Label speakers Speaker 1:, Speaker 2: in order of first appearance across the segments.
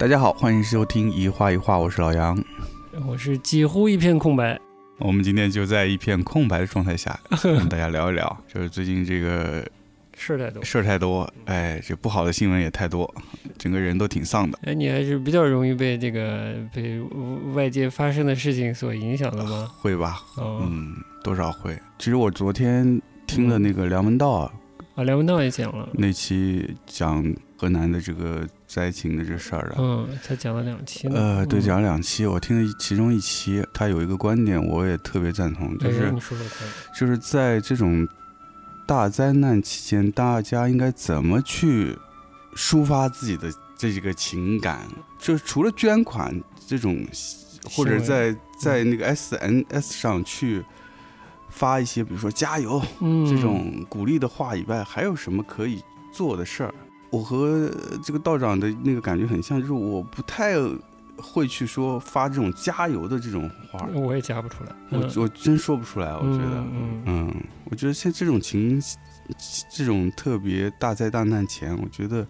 Speaker 1: 大家好，欢迎收听一画一画，我是老杨。
Speaker 2: 我是几乎一片空白。
Speaker 1: 我们今天就在一片空白的状态下 跟大家聊一聊，就是最近这个
Speaker 2: 事儿太多，
Speaker 1: 事儿太多，哎，这不好的新闻也太多，整个人都挺丧的。
Speaker 2: 哎，你还是比较容易被这个被外界发生的事情所影响的吗？
Speaker 1: 会吧，
Speaker 2: 哦，
Speaker 1: 嗯，多少会。其实我昨天听了那个梁文道啊，
Speaker 2: 啊，梁文道也讲了，
Speaker 1: 那期讲河南的这个灾情的这事儿啊，
Speaker 2: 嗯，他讲了两期呢。
Speaker 1: 呃，对，
Speaker 2: 嗯
Speaker 1: 讲了两期，我听了其中一期，他有一个观点，我也特别赞同，就
Speaker 2: 哎
Speaker 1: 是
Speaker 2: 你说说。
Speaker 1: 就是在这种大灾难期间，大家应该怎么去抒发自己的这几个情感？就除了捐款这种，或者在在那个 SNS 上去发一些，比如说加油
Speaker 2: 嗯，
Speaker 1: 这种鼓励的话以外，还有什么可以做的事儿？我和这个道长的那个感觉很像，就是我不太会去说发这种加油的这种话，
Speaker 2: 我也加不出来。嗯
Speaker 1: 我我真说不出来，我觉得，
Speaker 2: 嗯嗯
Speaker 1: 嗯，我觉得像这种情，这种特别大灾大难前，我觉得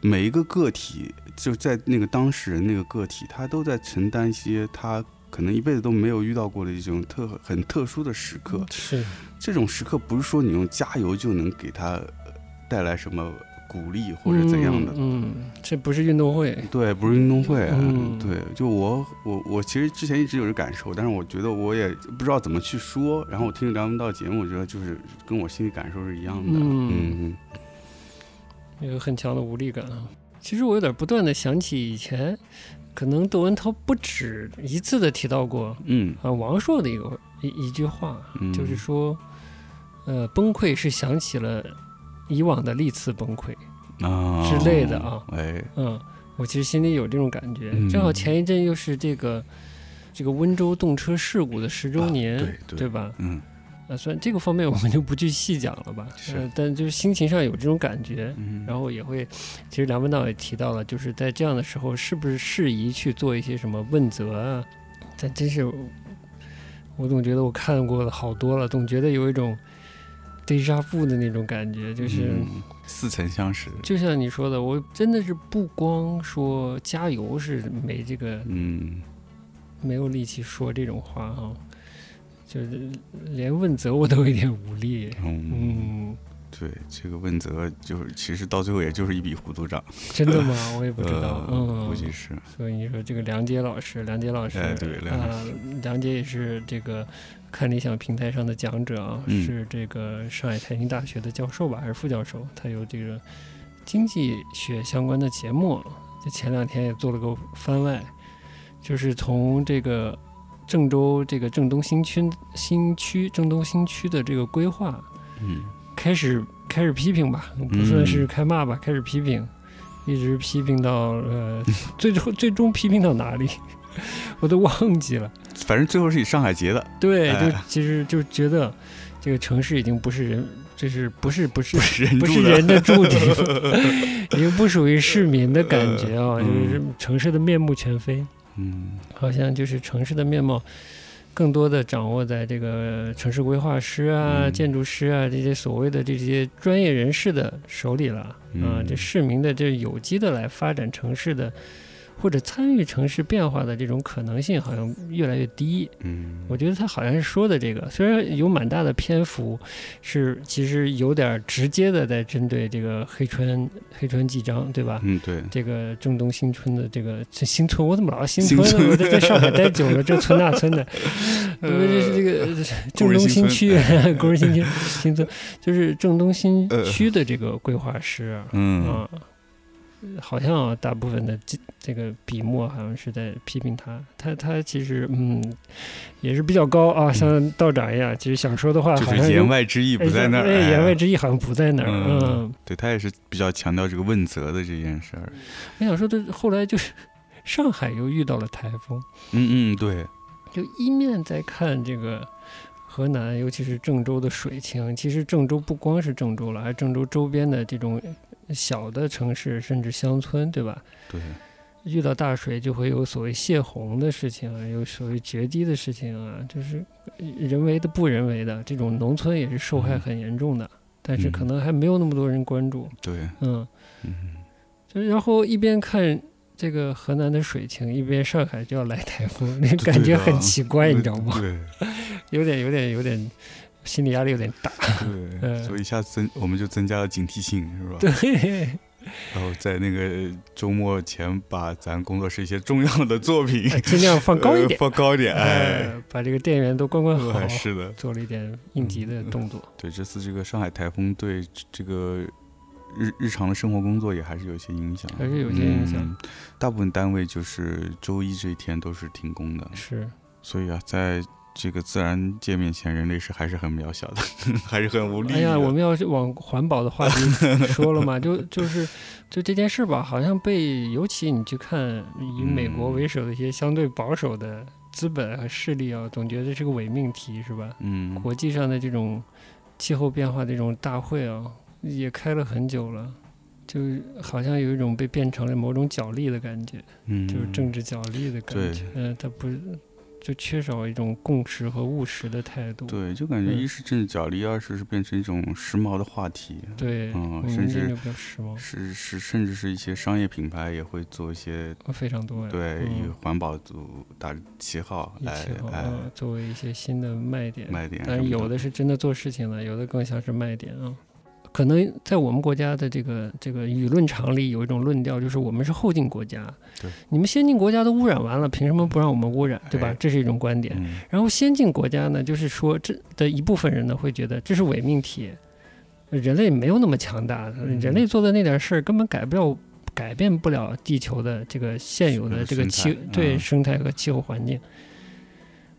Speaker 1: 每一个个体就在那个当事人那个个体，他都在承担一些他可能一辈子都没有遇到过的一种特很特殊的时刻。
Speaker 2: 是，
Speaker 1: 这种时刻不是说你用加油就能给他呃带来什么鼓励或者怎样的。
Speaker 2: 嗯，嗯这不是运动会。
Speaker 1: 对，不是运动会，
Speaker 2: 嗯
Speaker 1: 对，就我我我其实之前一直有这感受，但是我觉得我也不知道怎么去说。然后我听梁文道节目，我觉得就是跟我心里感受是一样的。
Speaker 2: 嗯
Speaker 1: 嗯
Speaker 2: 有很强的无力感啊。其实我有点不断的想起以前，可能窦文涛不止一次的提到过
Speaker 1: 嗯
Speaker 2: 啊王朔的一个一一句话，
Speaker 1: 嗯，
Speaker 2: 就是说，呃，崩溃是想起了以往的历次崩溃。
Speaker 1: 啊
Speaker 2: 之类的啊
Speaker 1: 哎，
Speaker 2: 嗯，我其实心里有这种感觉。
Speaker 1: 嗯
Speaker 2: 正好前一阵又是这个这个温州动车事故的十周
Speaker 1: 啊
Speaker 2: 年，
Speaker 1: 对对
Speaker 2: 吧？
Speaker 1: 嗯
Speaker 2: 啊，虽然这个方面我们就不去细讲了吧，
Speaker 1: 是
Speaker 2: 呃但就是心情上有这种感觉。
Speaker 1: 嗯，
Speaker 2: 然后也会，其实梁文道也提到了，就是在这样的时候，是不是适宜去做一些什么问责啊？但真是，我总觉得我看过了好多了，总觉得有一种 deja vu 的那种感觉，就是、
Speaker 1: 嗯似曾相识。
Speaker 2: 就像你说的，我真的是不光说加油是没这个
Speaker 1: 嗯
Speaker 2: 没有力气说这种话哈、就是连问责我都有点无力。
Speaker 1: 嗯，
Speaker 2: 嗯，
Speaker 1: 对，这个问责就是其实到最后也就是一笔糊涂账。
Speaker 2: 真的吗？我也不知道。
Speaker 1: 呃
Speaker 2: 嗯，
Speaker 1: 估计是。
Speaker 2: 所以你说这个梁杰老师，梁杰老师，
Speaker 1: 哎对梁
Speaker 2: 杰也是这个看理想平台上的讲者啊，
Speaker 1: 嗯
Speaker 2: 是这个上海财经大学的教授吧，还是副教授？他有这个经济学相关的节目，就前两天也做了个番外，就是从这个郑州这个郑东新区新区郑东新区的这个规划
Speaker 1: 嗯
Speaker 2: 开始开始批评吧，不算是开骂吧，开始批评，一直批评到呃，最后最终批评到哪里，我都忘记了。
Speaker 1: 反正最后是以上海结的，
Speaker 2: 对，
Speaker 1: 哎。
Speaker 2: 就其实就觉得这个城市已经不是人，就是不是不是
Speaker 1: 不是人的。
Speaker 2: 住地，已经不属于市民的感觉啊，
Speaker 1: 嗯。
Speaker 2: 就是城市的面目全非，
Speaker 1: 嗯。
Speaker 2: 好像就是城市的面貌。更多的掌握在这个城市规划师啊、
Speaker 1: 嗯
Speaker 2: 建筑师啊这些所谓的这些专业人士的手里了啊。
Speaker 1: 嗯
Speaker 2: 这市民的这有机的来发展城市的，或者参与城市变化的这种可能性，好像越来越低。
Speaker 1: 嗯，
Speaker 2: 我觉得他好像是说的这个，虽然有蛮大的篇幅是其实有点直接的在针对这个黑川黑川纪章，对吧？
Speaker 1: 嗯对，
Speaker 2: 这个郑东新村的这个这新村，我怎么老新
Speaker 1: 新
Speaker 2: 村呢？
Speaker 1: 村
Speaker 2: 我在在上海待久了，这村那村的，因为这是这个郑东新区，工人新区 新村，就是郑东新区的这个规划师啊，
Speaker 1: 嗯
Speaker 2: 啊，好像啊，大部分的这这个笔墨好像是在批评他，他他其实嗯也是比较高啊，像道长一样，其实想说的话
Speaker 1: 就是
Speaker 2: 好像有
Speaker 1: 言外之意不在那儿，
Speaker 2: 言外之意好像不在那儿，
Speaker 1: 嗯
Speaker 2: 嗯，
Speaker 1: 对他也是比较强调这个问责的这件事儿。
Speaker 2: 我想说的后来就是上海又遇到了台风，
Speaker 1: 嗯嗯，对，
Speaker 2: 就一面在看这个河南，尤其是郑州的水情。其实郑州不光是郑州了，还郑州周边的这种小的城市，甚至乡村，对吧？
Speaker 1: 对，
Speaker 2: 遇到大水就会有所谓泄洪的事情啊，有所谓决堤的事情啊，就是人为的、不人为的，这种农村也是受害很严重的。但是可能还没有那么多人关注，
Speaker 1: 对，
Speaker 2: 嗯，
Speaker 1: 嗯
Speaker 2: 就然后一边看这个河南的水情，一边上海就要来台风，那感觉很奇怪，你知道吗？
Speaker 1: 对
Speaker 2: 有点有点有点心理压力有点大。
Speaker 1: 对，
Speaker 2: 嗯
Speaker 1: 所以一下增我们就增加了警惕性，是吧？
Speaker 2: 对，
Speaker 1: 然后在那个周末前，把咱工作室一些重要的作品
Speaker 2: 尽量放高一
Speaker 1: 呃
Speaker 2: 点，
Speaker 1: 放高一点，哎，
Speaker 2: 呃，把这个电源都关关好，
Speaker 1: 哎是的，
Speaker 2: 做了一点应急的动作。
Speaker 1: 对，这次这个上海台风对这个日日常的生活工作也还是有些影响，
Speaker 2: 还是有些影响。
Speaker 1: 嗯大部分单位就是周一这一天都是停工的，
Speaker 2: 是，
Speaker 1: 所以啊，在这个自然界面前，人类是还是很渺小的，还是很无力的。
Speaker 2: 哎呀，我们要是往环保的话题说了嘛，就就是就这件事吧，好像被尤其你去看以美国为首的一些相对保守的资本和势力啊，总觉得是个伪命题，是吧？
Speaker 1: 嗯，
Speaker 2: 国际上的这种气候变化的这种大会啊，也开了很久了。就好像有一种被变成了某种角力的感觉，
Speaker 1: 嗯，
Speaker 2: 就是政治角力的感觉。嗯，它不就缺少一种共识和务实的态度。
Speaker 1: 对，就感觉
Speaker 2: 嗯
Speaker 1: 一是政治角力，二是是变成一种时髦的话题，
Speaker 2: 对，
Speaker 1: 嗯甚至
Speaker 2: 时髦，
Speaker 1: 是是，甚至是一些商业品牌也会做一些
Speaker 2: 非常多。
Speaker 1: 对以
Speaker 2: 嗯
Speaker 1: 环保组打旗号来来
Speaker 2: 呃作为一些新的卖点。
Speaker 1: 卖点
Speaker 2: 但，是有的是真的做事情了，有的更像是卖点啊。可能在我们国家的这个这个舆论场里有一种论调，就是我们是后进国家，
Speaker 1: 对，
Speaker 2: 你们先进国家都污染完了，凭什么不让我们污染，对吧
Speaker 1: 哎？
Speaker 2: 这是一种观点。
Speaker 1: 嗯
Speaker 2: 然后先进国家呢，就是说这的一部分人呢会觉得这是伪命题，人类没有那么强大，
Speaker 1: 嗯
Speaker 2: 人类做的那点事儿根本改不了。改变不了地球的这个现有的这个气
Speaker 1: 态
Speaker 2: 对
Speaker 1: 嗯
Speaker 2: 生态和气候环境，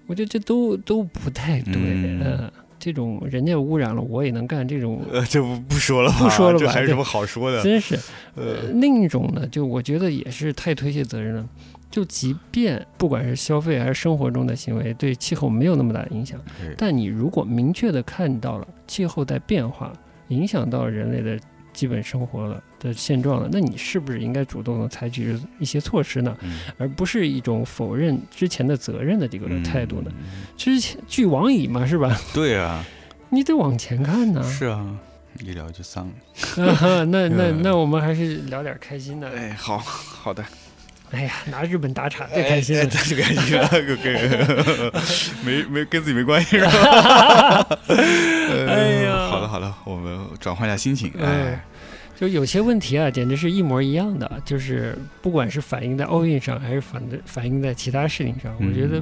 Speaker 2: 我觉得这都都不太对。
Speaker 1: 嗯
Speaker 2: 呃，这种人家污染了，我也能干这种，
Speaker 1: 呃，这不不说了吧，
Speaker 2: 不说了吧
Speaker 1: 这还有什么好说的？
Speaker 2: 真是。
Speaker 1: 呃，
Speaker 2: 另一种呢，就我觉得也是太推卸责任了。就即便不管是消费还是生活中的行为对气候没有那么大的影响，但你如果明确的看到了气候在变化，影响到人类的基本生活了的现状了，那你是不是应该主动的采取一些措施呢？
Speaker 1: 嗯
Speaker 2: 而不是一种否认之前的责任的这个态度呢？
Speaker 1: 嗯
Speaker 2: 之前俱往矣嘛，是吧？
Speaker 1: 对啊，
Speaker 2: 你得往前看呢。
Speaker 1: 是啊，一聊就丧了。
Speaker 2: 啊，那那
Speaker 1: 嗯
Speaker 2: 那我们还是聊点开心的。
Speaker 1: 哎，好好的，
Speaker 2: 哎呀，拿日本打岔最开心了。
Speaker 1: 太是开心了，跟跟 没没跟自己没关系是吧？呃
Speaker 2: 哎呀
Speaker 1: 好了好了，我们转换一下心情。
Speaker 2: 哎
Speaker 1: 哎，，
Speaker 2: 就有些问题啊，简直是一模一样的，就是不管是反映在奥运上，还是反的反映在其他事情上，我觉得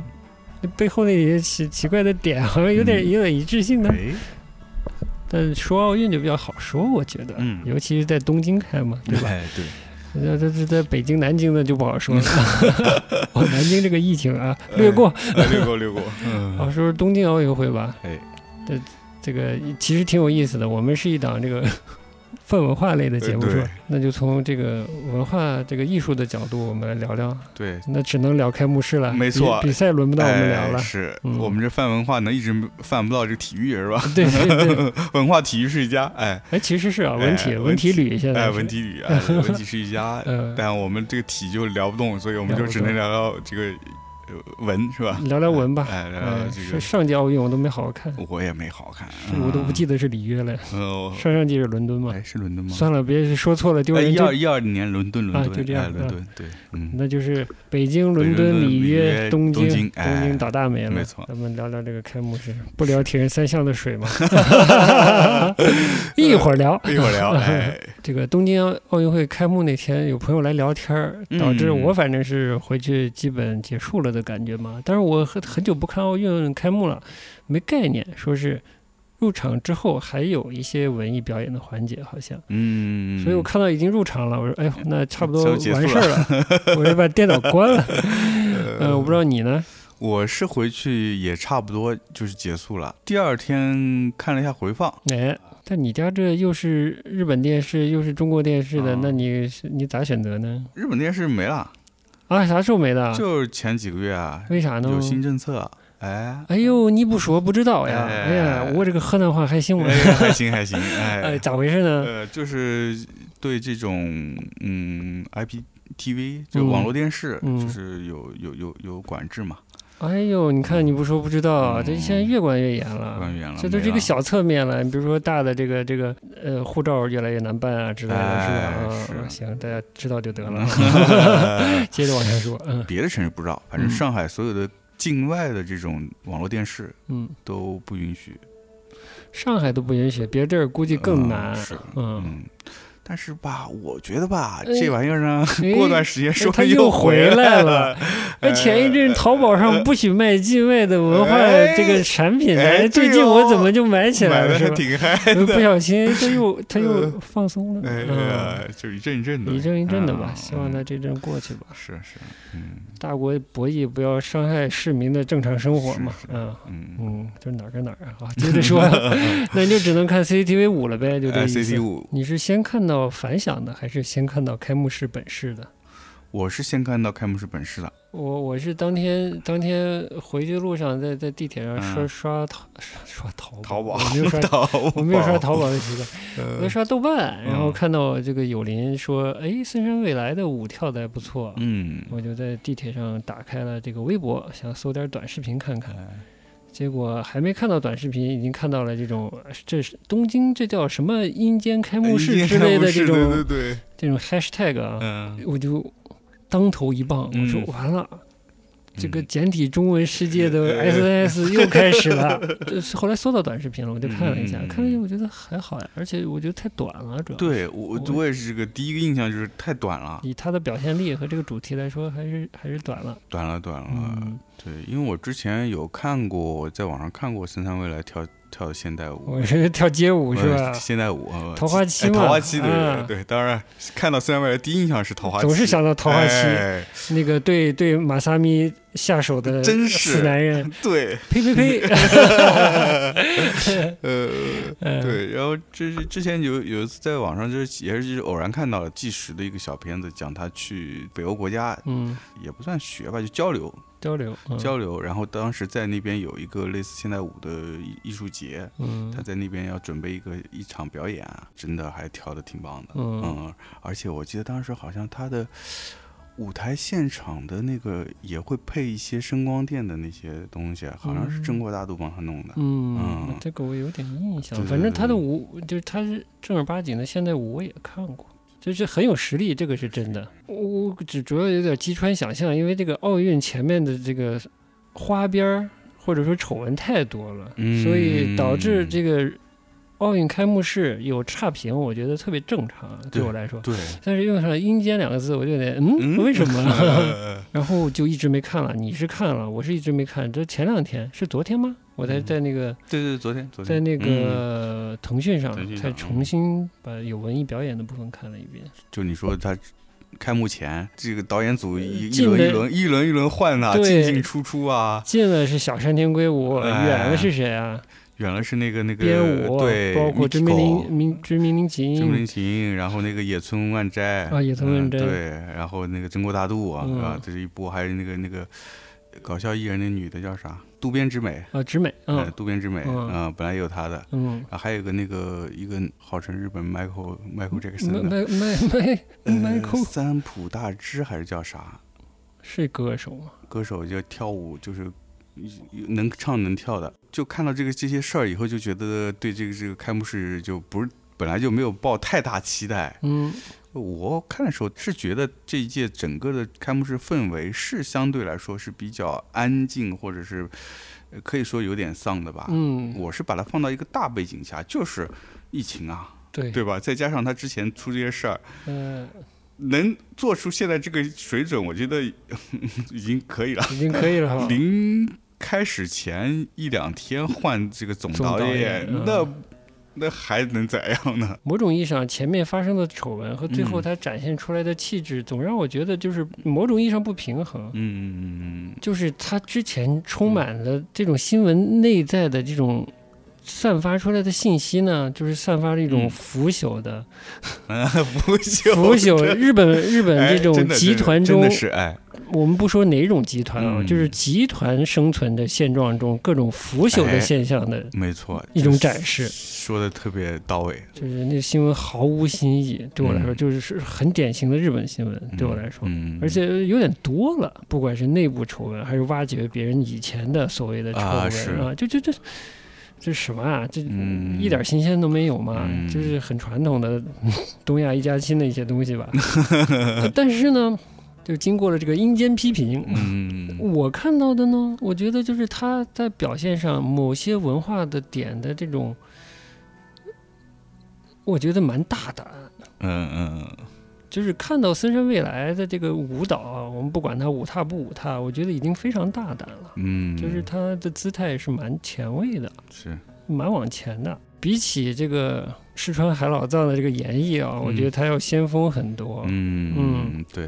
Speaker 2: 背后那些奇奇怪的点，好像有点
Speaker 1: 嗯
Speaker 2: 有点一致性的。
Speaker 1: 哎，
Speaker 2: 但说奥运就比较好说，我觉得，
Speaker 1: 嗯
Speaker 2: 尤其是在东京开嘛，对吧？
Speaker 1: 哎，对，
Speaker 2: 那这这在北京、南京的就不好说了。哦，南京这个疫情啊，略过。
Speaker 1: 哎略过略 过。嗯，
Speaker 2: 好，说说东京奥运会吧。
Speaker 1: 哎，
Speaker 2: 这这个其实挺有意思的。我们是一档这个泛文化类的节目？那就从这个文化、这个艺术的角度，我们来聊聊。
Speaker 1: 对，
Speaker 2: 那只能聊开幕式了，
Speaker 1: 没错
Speaker 2: 比比赛轮不到我们聊了。
Speaker 1: 哎是
Speaker 2: 嗯
Speaker 1: 我们这泛文化能一直泛不到这个体育是吧？
Speaker 2: 对
Speaker 1: 文化体育是一家，哎
Speaker 2: 哎，其实是啊，
Speaker 1: 哎
Speaker 2: 文体
Speaker 1: 文
Speaker 2: 文体
Speaker 1: 体
Speaker 2: 旅现在
Speaker 1: 哎，文体旅，啊，文体是一家，
Speaker 2: 呃
Speaker 1: 但我们这个体就聊不动，所以我们就只能聊聊这个呃文是吧？
Speaker 2: 聊聊文吧。
Speaker 1: 哎，聊聊
Speaker 2: 哎，
Speaker 1: 这个，
Speaker 2: 是上届奥运我都没好好看，
Speaker 1: 我也没好好看，
Speaker 2: 是我都不记得是里约了。
Speaker 1: 呃，
Speaker 2: 上上届是伦敦嘛？
Speaker 1: 哎，是伦敦吗？
Speaker 2: 算了，别说错了，丢
Speaker 1: 哎，
Speaker 2: 人就
Speaker 1: 一二一二年伦敦，伦敦，
Speaker 2: 啊就这样
Speaker 1: 哎，伦
Speaker 2: 啊
Speaker 1: 敦，对，嗯，
Speaker 2: 那就是北京、伦敦、里
Speaker 1: 里约
Speaker 2: 东
Speaker 1: 京
Speaker 2: 东
Speaker 1: 京
Speaker 2: 倒大霉了。
Speaker 1: 没错
Speaker 2: 咱们聊聊这个开幕式，不聊铁人三项的水吗？一会儿聊。
Speaker 1: 一会儿聊，哎，
Speaker 2: 这个东京奥运会开幕那天，有朋友来聊天儿，导致
Speaker 1: 嗯
Speaker 2: 我反正是回去基本结束了的感觉嘛。但是我很很久不看奥运开幕了，没概念，说是入场之后还有一些文艺表演的环节，好像。
Speaker 1: 嗯，
Speaker 2: 所以我看到已经入场了，我说哎呦，那差不多完事儿了，我就把电脑关了。
Speaker 1: 呃
Speaker 2: 呃，我不知道你呢？
Speaker 1: 我是回去也差不多就是结束了，第二天看了一下回放，
Speaker 2: 哎，但你家这又是日本电视，又是中国电视的，
Speaker 1: 啊
Speaker 2: 那你是你咋选择呢？
Speaker 1: 日本电视没了，
Speaker 2: 啊，啥时候没的？
Speaker 1: 就是前几个月啊，
Speaker 2: 为啥呢？
Speaker 1: 有新政策，哎，
Speaker 2: 哎呦，你不说不知道呀！
Speaker 1: 哎
Speaker 2: 哎呀，我这个河南话还行吗？
Speaker 1: 哎还行还行，
Speaker 2: 哎，
Speaker 1: 哎，
Speaker 2: 咋回事呢？
Speaker 1: 呃，就是对这种嗯 IPTV 就网络电视，
Speaker 2: 嗯
Speaker 1: 就是有有有有管制嘛，
Speaker 2: 哎呦，你看你不说不知道，这现在越管越严了。
Speaker 1: 管严了，
Speaker 2: 这都是一个小侧面了，你比如说大的这个这个呃护照越来越难办啊之类的，是吧？
Speaker 1: 是
Speaker 2: 行，大家知道就得了。接着往下说，嗯
Speaker 1: 别的城市不知道，反正
Speaker 2: 嗯
Speaker 1: 上海所有的境外的这种网络电视
Speaker 2: 嗯，
Speaker 1: 都不允许。
Speaker 2: 上海都不允许，别地儿估计更
Speaker 1: 嗯
Speaker 2: 难。
Speaker 1: 是
Speaker 2: 嗯，
Speaker 1: 嗯，但是吧，我觉得吧，
Speaker 2: 哎
Speaker 1: 这玩意儿呢，
Speaker 2: 哎
Speaker 1: 过段时间说不
Speaker 2: 他
Speaker 1: 定
Speaker 2: 又回
Speaker 1: 回
Speaker 2: 来
Speaker 1: 了
Speaker 2: 那。哎，前一阵淘宝上不许卖境外的文化
Speaker 1: 哎
Speaker 2: 这个产品
Speaker 1: 哎
Speaker 2: 呢，最近我怎么就买起来了？
Speaker 1: 买的还
Speaker 2: 是吧？
Speaker 1: 挺嗨
Speaker 2: 呃不。小心 他又他又放松了。
Speaker 1: 哎
Speaker 2: 嗯，
Speaker 1: 呀，就一阵一阵的，
Speaker 2: 一阵一阵的吧，
Speaker 1: 啊
Speaker 2: 希望他这阵过去吧。
Speaker 1: 是是，嗯
Speaker 2: 大国博弈，不要伤害市民的正常生活嘛。嗯
Speaker 1: 嗯。
Speaker 2: 嗯，就是哪儿跟哪儿啊。接着说，那你就只能看 CCTV 五了呗，就这
Speaker 1: 哎
Speaker 2: 意思。你是先看到反响的，还是先看到开幕式本市的？
Speaker 1: 我是先看到开幕式本市的，
Speaker 2: 我我是当天当天回去路上在在地铁上刷、
Speaker 1: 嗯。
Speaker 2: 刷淘刷淘宝，
Speaker 1: 淘宝
Speaker 2: 我没有刷
Speaker 1: 淘宝，
Speaker 2: 我没有刷淘宝的习惯，我在
Speaker 1: 呃，
Speaker 2: 刷豆瓣，然后
Speaker 1: 嗯
Speaker 2: 看到这个友邻说，哎，森山未来的舞跳的还不错，
Speaker 1: 嗯，
Speaker 2: 我就在地铁上打开了这个微博，想搜点短视频看看，
Speaker 1: 哎
Speaker 2: 结果还没看到短视频，已经看到了这种这是东京这叫什么阴间开幕式之类的这种
Speaker 1: 对对对，
Speaker 2: 这种 hashtag 啊，
Speaker 1: 嗯，
Speaker 2: 我就当头一棒，我说
Speaker 1: 嗯。
Speaker 2: 完了。这个
Speaker 1: 嗯。
Speaker 2: 简体中文世界的 SNS 又开始了，就是后来搜到短视频了，我就看了一下，看了一下，我觉得还好呀，而且我觉得太短了，主要是。
Speaker 1: 对我
Speaker 2: 我
Speaker 1: 我也是这个第一个印象就是太短了，
Speaker 2: 以它的表现力和这个主题来说，还是还是短了。
Speaker 1: 短了短了，
Speaker 2: 嗯，
Speaker 1: 对，因为我之前有看过，在网上看过森三未来跳跳现代舞，
Speaker 2: 我是跳街舞是
Speaker 1: 呃
Speaker 2: 吧？
Speaker 1: 现代舞，呃
Speaker 2: 桃花期
Speaker 1: 哎
Speaker 2: 嘛。
Speaker 1: 桃花期对
Speaker 2: 啊
Speaker 1: 对对，当然看到森山未来第一印象是桃花期，
Speaker 2: 总是想到桃花期
Speaker 1: 哎。
Speaker 2: 那个对对马萨咪下手的
Speaker 1: 真是
Speaker 2: 死男人，
Speaker 1: 对，
Speaker 2: 呸呸呸！
Speaker 1: 呃。
Speaker 2: 嗯，
Speaker 1: 对，然后这是之前有有一次在网上就是也是就是偶然看到了纪实的一个小片子，讲他去北欧国家，
Speaker 2: 嗯，
Speaker 1: 也不算学吧，就交流
Speaker 2: 交流，嗯
Speaker 1: 交流。然后当时在那边有一个类似现代舞的艺艺术节，
Speaker 2: 嗯
Speaker 1: 他在那边要准备一个一场表演啊，真的还跳的挺棒的。
Speaker 2: 嗯
Speaker 1: 嗯，而且我记得当时好像他的舞台现场的那个也会配一些声光电的那些东西，好像是中国大度帮他弄的。
Speaker 2: 嗯
Speaker 1: 嗯，
Speaker 2: 这个我有点印象。
Speaker 1: 对对
Speaker 2: 反正他的舞，就是他是正儿八经的现代舞，我也看过，就是很有实力，这个是真的。我我只主要有点击穿想象，因为这个奥运前面的这个花边儿或者说丑闻太多了，所以导致
Speaker 1: 嗯
Speaker 2: 这个奥运开幕式有差评，我觉得特别正常，对我来说。
Speaker 1: 对，
Speaker 2: 但是用上了“阴间”两个字，我就有点嗯，
Speaker 1: 嗯
Speaker 2: 为什么？
Speaker 1: 呃
Speaker 2: 然后就一直没看了。你是看了，我是一直没看。这前两天是昨天吗？我才
Speaker 1: 嗯
Speaker 2: 在那个
Speaker 1: 对对，昨天昨天
Speaker 2: 在那
Speaker 1: 嗯
Speaker 2: 个腾讯上才重新把有文艺表演的部分看了一遍。
Speaker 1: 就你说他开幕前，这个导演组一一轮一轮一轮一轮换呐，
Speaker 2: 对
Speaker 1: 进进出出啊，
Speaker 2: 进了是小山田圭吾，
Speaker 1: 哎
Speaker 2: 远了是谁啊？
Speaker 1: 远了是那个那个
Speaker 2: 编舞，
Speaker 1: 对，
Speaker 2: 包括追名林明追名林
Speaker 1: 真名
Speaker 2: 琴
Speaker 1: 琴，然后那个野村万斋。
Speaker 2: 啊野村万斋。
Speaker 1: 嗯对，然后那个真国大度啊，
Speaker 2: 嗯。
Speaker 1: 是吧？这是一波，还有那个那个搞笑艺人那女的叫啥？渡边直美，
Speaker 2: 啊，直美，
Speaker 1: 呃
Speaker 2: 嗯。
Speaker 1: 渡边直美，
Speaker 2: 嗯。
Speaker 1: 嗯，本来也有她的。还有个那个一个号称日本 Michael Michael Jackson
Speaker 2: 麦
Speaker 1: 的
Speaker 2: ，Michael。
Speaker 1: 三浦大知还是叫啥？
Speaker 2: 是歌手吗？
Speaker 1: 歌手就跳舞就是能唱能跳的，就看到这个这些事儿以后，就觉得对这个这个开幕式就不是本来就没有抱太大期待。
Speaker 2: 嗯
Speaker 1: 我看的时候是觉得这一届整个的开幕式氛围是相对来说是比较安静，或者是呃可以说有点丧的吧。
Speaker 2: 嗯，
Speaker 1: 我是把它放到一个大背景下，就是疫情啊，
Speaker 2: 对
Speaker 1: 对吧？再加上他之前出这些事儿，
Speaker 2: 嗯，
Speaker 1: 能做出现在这个水准，我觉得已经可以了。
Speaker 2: 已经可以了哈。
Speaker 1: 临开始前一两天换这个总
Speaker 2: 总
Speaker 1: 导演，
Speaker 2: 导演嗯
Speaker 1: 那那还能怎样呢？
Speaker 2: 某种意义上，前面发生的丑闻和最后
Speaker 1: 嗯
Speaker 2: 他展现出来的气质，总让我觉得就是某种意义上不平衡。
Speaker 1: 嗯嗯嗯
Speaker 2: 就是他之前充满了这种新闻内在的这种散发出来的信息呢，就是散发了一种
Speaker 1: 嗯
Speaker 2: 腐朽的、
Speaker 1: 嗯，不朽
Speaker 2: 腐朽日本 日本
Speaker 1: 哎
Speaker 2: 这种集团中
Speaker 1: 真的真的是哎，
Speaker 2: 我们不说哪种集团啊，
Speaker 1: 嗯
Speaker 2: 就是集团生存的现状中各种腐朽的
Speaker 1: 哎
Speaker 2: 现象的
Speaker 1: 没错，
Speaker 2: 一种展示。
Speaker 1: 说的特别到位。
Speaker 2: 就是那新闻毫无新意，对我来说
Speaker 1: 嗯
Speaker 2: 就是是很典型的日本新闻，对我来说。
Speaker 1: 嗯，
Speaker 2: 而且有点多了，不管是内部丑闻，还是挖掘别人以前的所谓的丑闻
Speaker 1: 啊是
Speaker 2: 啊，就就这这什么啊？这
Speaker 1: 嗯
Speaker 2: 一点新鲜都没有嘛，
Speaker 1: 嗯
Speaker 2: 就是很传统的 东亚一家亲的一些东西吧。呃 但是呢，就经过了这个阴间批评，
Speaker 1: 嗯
Speaker 2: 我看到的呢，我觉得就是他在表现上某些文化的点的这种，我觉得蛮大胆。
Speaker 1: 嗯嗯
Speaker 2: 就是看到森山未来的这个舞蹈啊，我们不管他舞踏不舞踏，我觉得已经非常大胆了。
Speaker 1: 嗯，
Speaker 2: 就是他的姿态是蛮前卫的，
Speaker 1: 是
Speaker 2: 蛮往前的。比起这个四川海老藏的这个演绎啊，我觉得他要先锋很多。
Speaker 1: 嗯
Speaker 2: 嗯
Speaker 1: 对，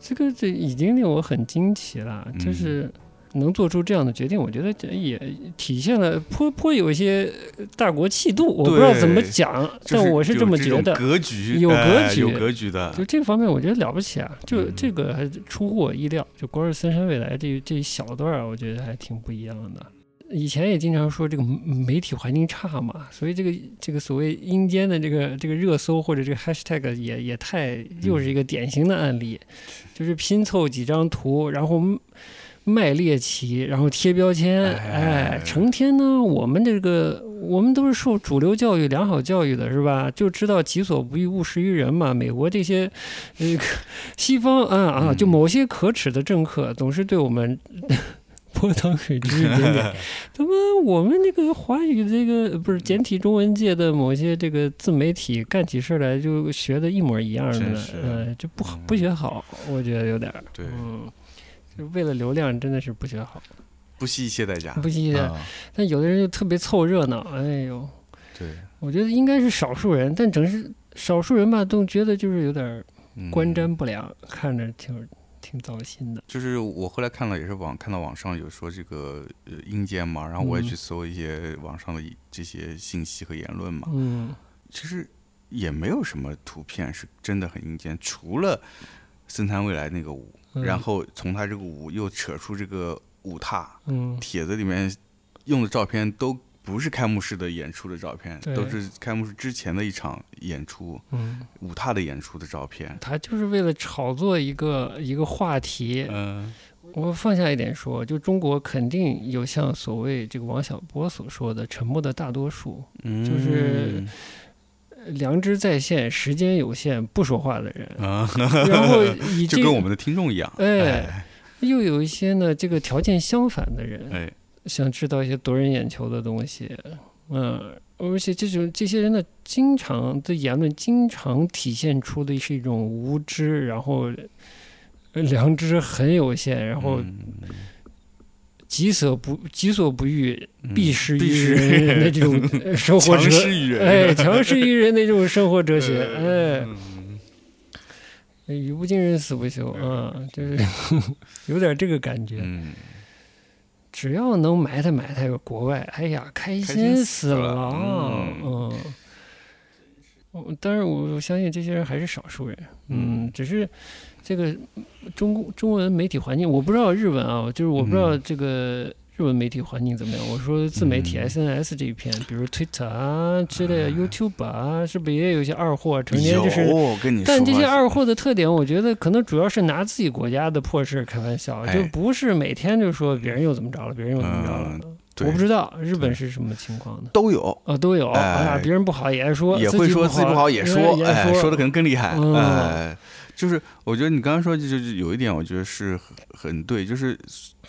Speaker 2: 这个这已经令我很惊奇了，
Speaker 1: 嗯
Speaker 2: 就是能做出这样的决定，我觉得这也体现了颇颇有一些大国气度。我不知道怎么讲，但我是这么觉得。
Speaker 1: 格局
Speaker 2: 有格局
Speaker 1: 哎有格局的，
Speaker 2: 就这方面，我觉得了不起啊！就
Speaker 1: 嗯
Speaker 2: 这个还出乎我意料。就光是森山未来这这一小段儿啊，我觉得还挺不一样的。以前也经常说这个媒体环境差嘛，所以这个这个所谓阴间的这个这个热搜或者这个 hashtag 也也太又是一个典型的案例，就是拼凑几张图，然后卖猎奇，然后贴标签，
Speaker 1: 哎
Speaker 2: 哎，成天呢，我们这个我们都是受主流教育、良好教育的，是吧？就知道己所不欲，勿施于人嘛。美国这些，呃，西方啊啊，
Speaker 1: 嗯
Speaker 2: 就某些可耻的政客总是对我们 泼汤水指指点点。他妈我们这个华语这个不是简体中文界的某些这个自媒体干起事来就学的一模一样的？呃，就不好
Speaker 1: 嗯
Speaker 2: 不学好，我觉得有点儿。
Speaker 1: 对，
Speaker 2: 嗯，就为了流量真的是不学好，
Speaker 1: 不惜一切代价，
Speaker 2: 不惜的。
Speaker 1: 啊。
Speaker 2: 但有的人就特别凑热闹，哎呦，
Speaker 1: 对，
Speaker 2: 我觉得应该是少数人，但整是少数人吧，都觉得就是有点观瞻不良，看着挺挺糟心的。
Speaker 1: 就是我后来看了，也是网看到网上有说这个呃阴间嘛，然后我也
Speaker 2: 嗯。
Speaker 1: 去搜一些网上的这些信息和言论嘛，
Speaker 2: 嗯。
Speaker 1: 其实也没有什么图片是真的很阴间，除了森山未来那个舞，
Speaker 2: 嗯
Speaker 1: 然后从他这个舞又扯出这个舞踏，
Speaker 2: 嗯。
Speaker 1: 帖子里面用的照片都不是开幕式的演出的照片，都是开幕式之前的一场演出
Speaker 2: 嗯，
Speaker 1: 舞踏的演出的照片。
Speaker 2: 他就是为了炒作一个一个话题。
Speaker 1: 嗯。
Speaker 2: 我放下一点说，就中国肯定有像所谓这个王小波所说的沉默的大多数，
Speaker 1: 嗯，
Speaker 2: 就是呃良知在线、时间有限、不说话的人。
Speaker 1: 啊，
Speaker 2: 然后以这
Speaker 1: 就跟我们的听众一样，
Speaker 2: 哎又有一些呢，这个条件相反的人，
Speaker 1: 哎，
Speaker 2: 想知道一些夺人眼球的东西，嗯，而且这种这些人呢，经常的言论经常体现出的是一种无知，然后呃良知很有限，然后
Speaker 1: 嗯
Speaker 2: 己所不己所不欲，
Speaker 1: 嗯
Speaker 2: 必施于人人的这种 呃生活哲，
Speaker 1: 学，
Speaker 2: 哎，强施于人的这种生活哲学，哎。
Speaker 1: 嗯
Speaker 2: 语不惊人死不休啊，就是 有点这个感觉。
Speaker 1: 嗯，
Speaker 2: 只要能埋汰埋汰个国外，哎呀，开
Speaker 1: 心
Speaker 2: 心
Speaker 1: 死
Speaker 2: 死了！
Speaker 1: 嗯
Speaker 2: 嗯，我当然我相信这些人还是少数人，嗯，只是这个中中文媒体环境，我不知道日文啊，就是我不知道
Speaker 1: 嗯
Speaker 2: 这个日文媒体环境怎么样。我说自媒体
Speaker 1: 嗯
Speaker 2: SNS 这一片，比如 Twitter 啊之类的，YouTube 啊，是不是也有一些二货，成天就是
Speaker 1: 跟你说，
Speaker 2: 但这些二货的特点，我觉得可能主要是拿自己国家的破事开玩笑，
Speaker 1: 哎
Speaker 2: 就不是每天就说别人又怎么着了，别人又怎么着了。
Speaker 1: 嗯
Speaker 2: 我不知道日本是什么情况呢？
Speaker 1: 都有，
Speaker 2: 啊，都有，
Speaker 1: 哎
Speaker 2: 哎呀，别人不好也说，
Speaker 1: 也会说
Speaker 2: 自
Speaker 1: 自己不好也说，
Speaker 2: 说
Speaker 1: 说的可能更厉害，
Speaker 2: 嗯
Speaker 1: 哎，就是我觉得你刚刚说就就是有一点，我觉得是很很对，就是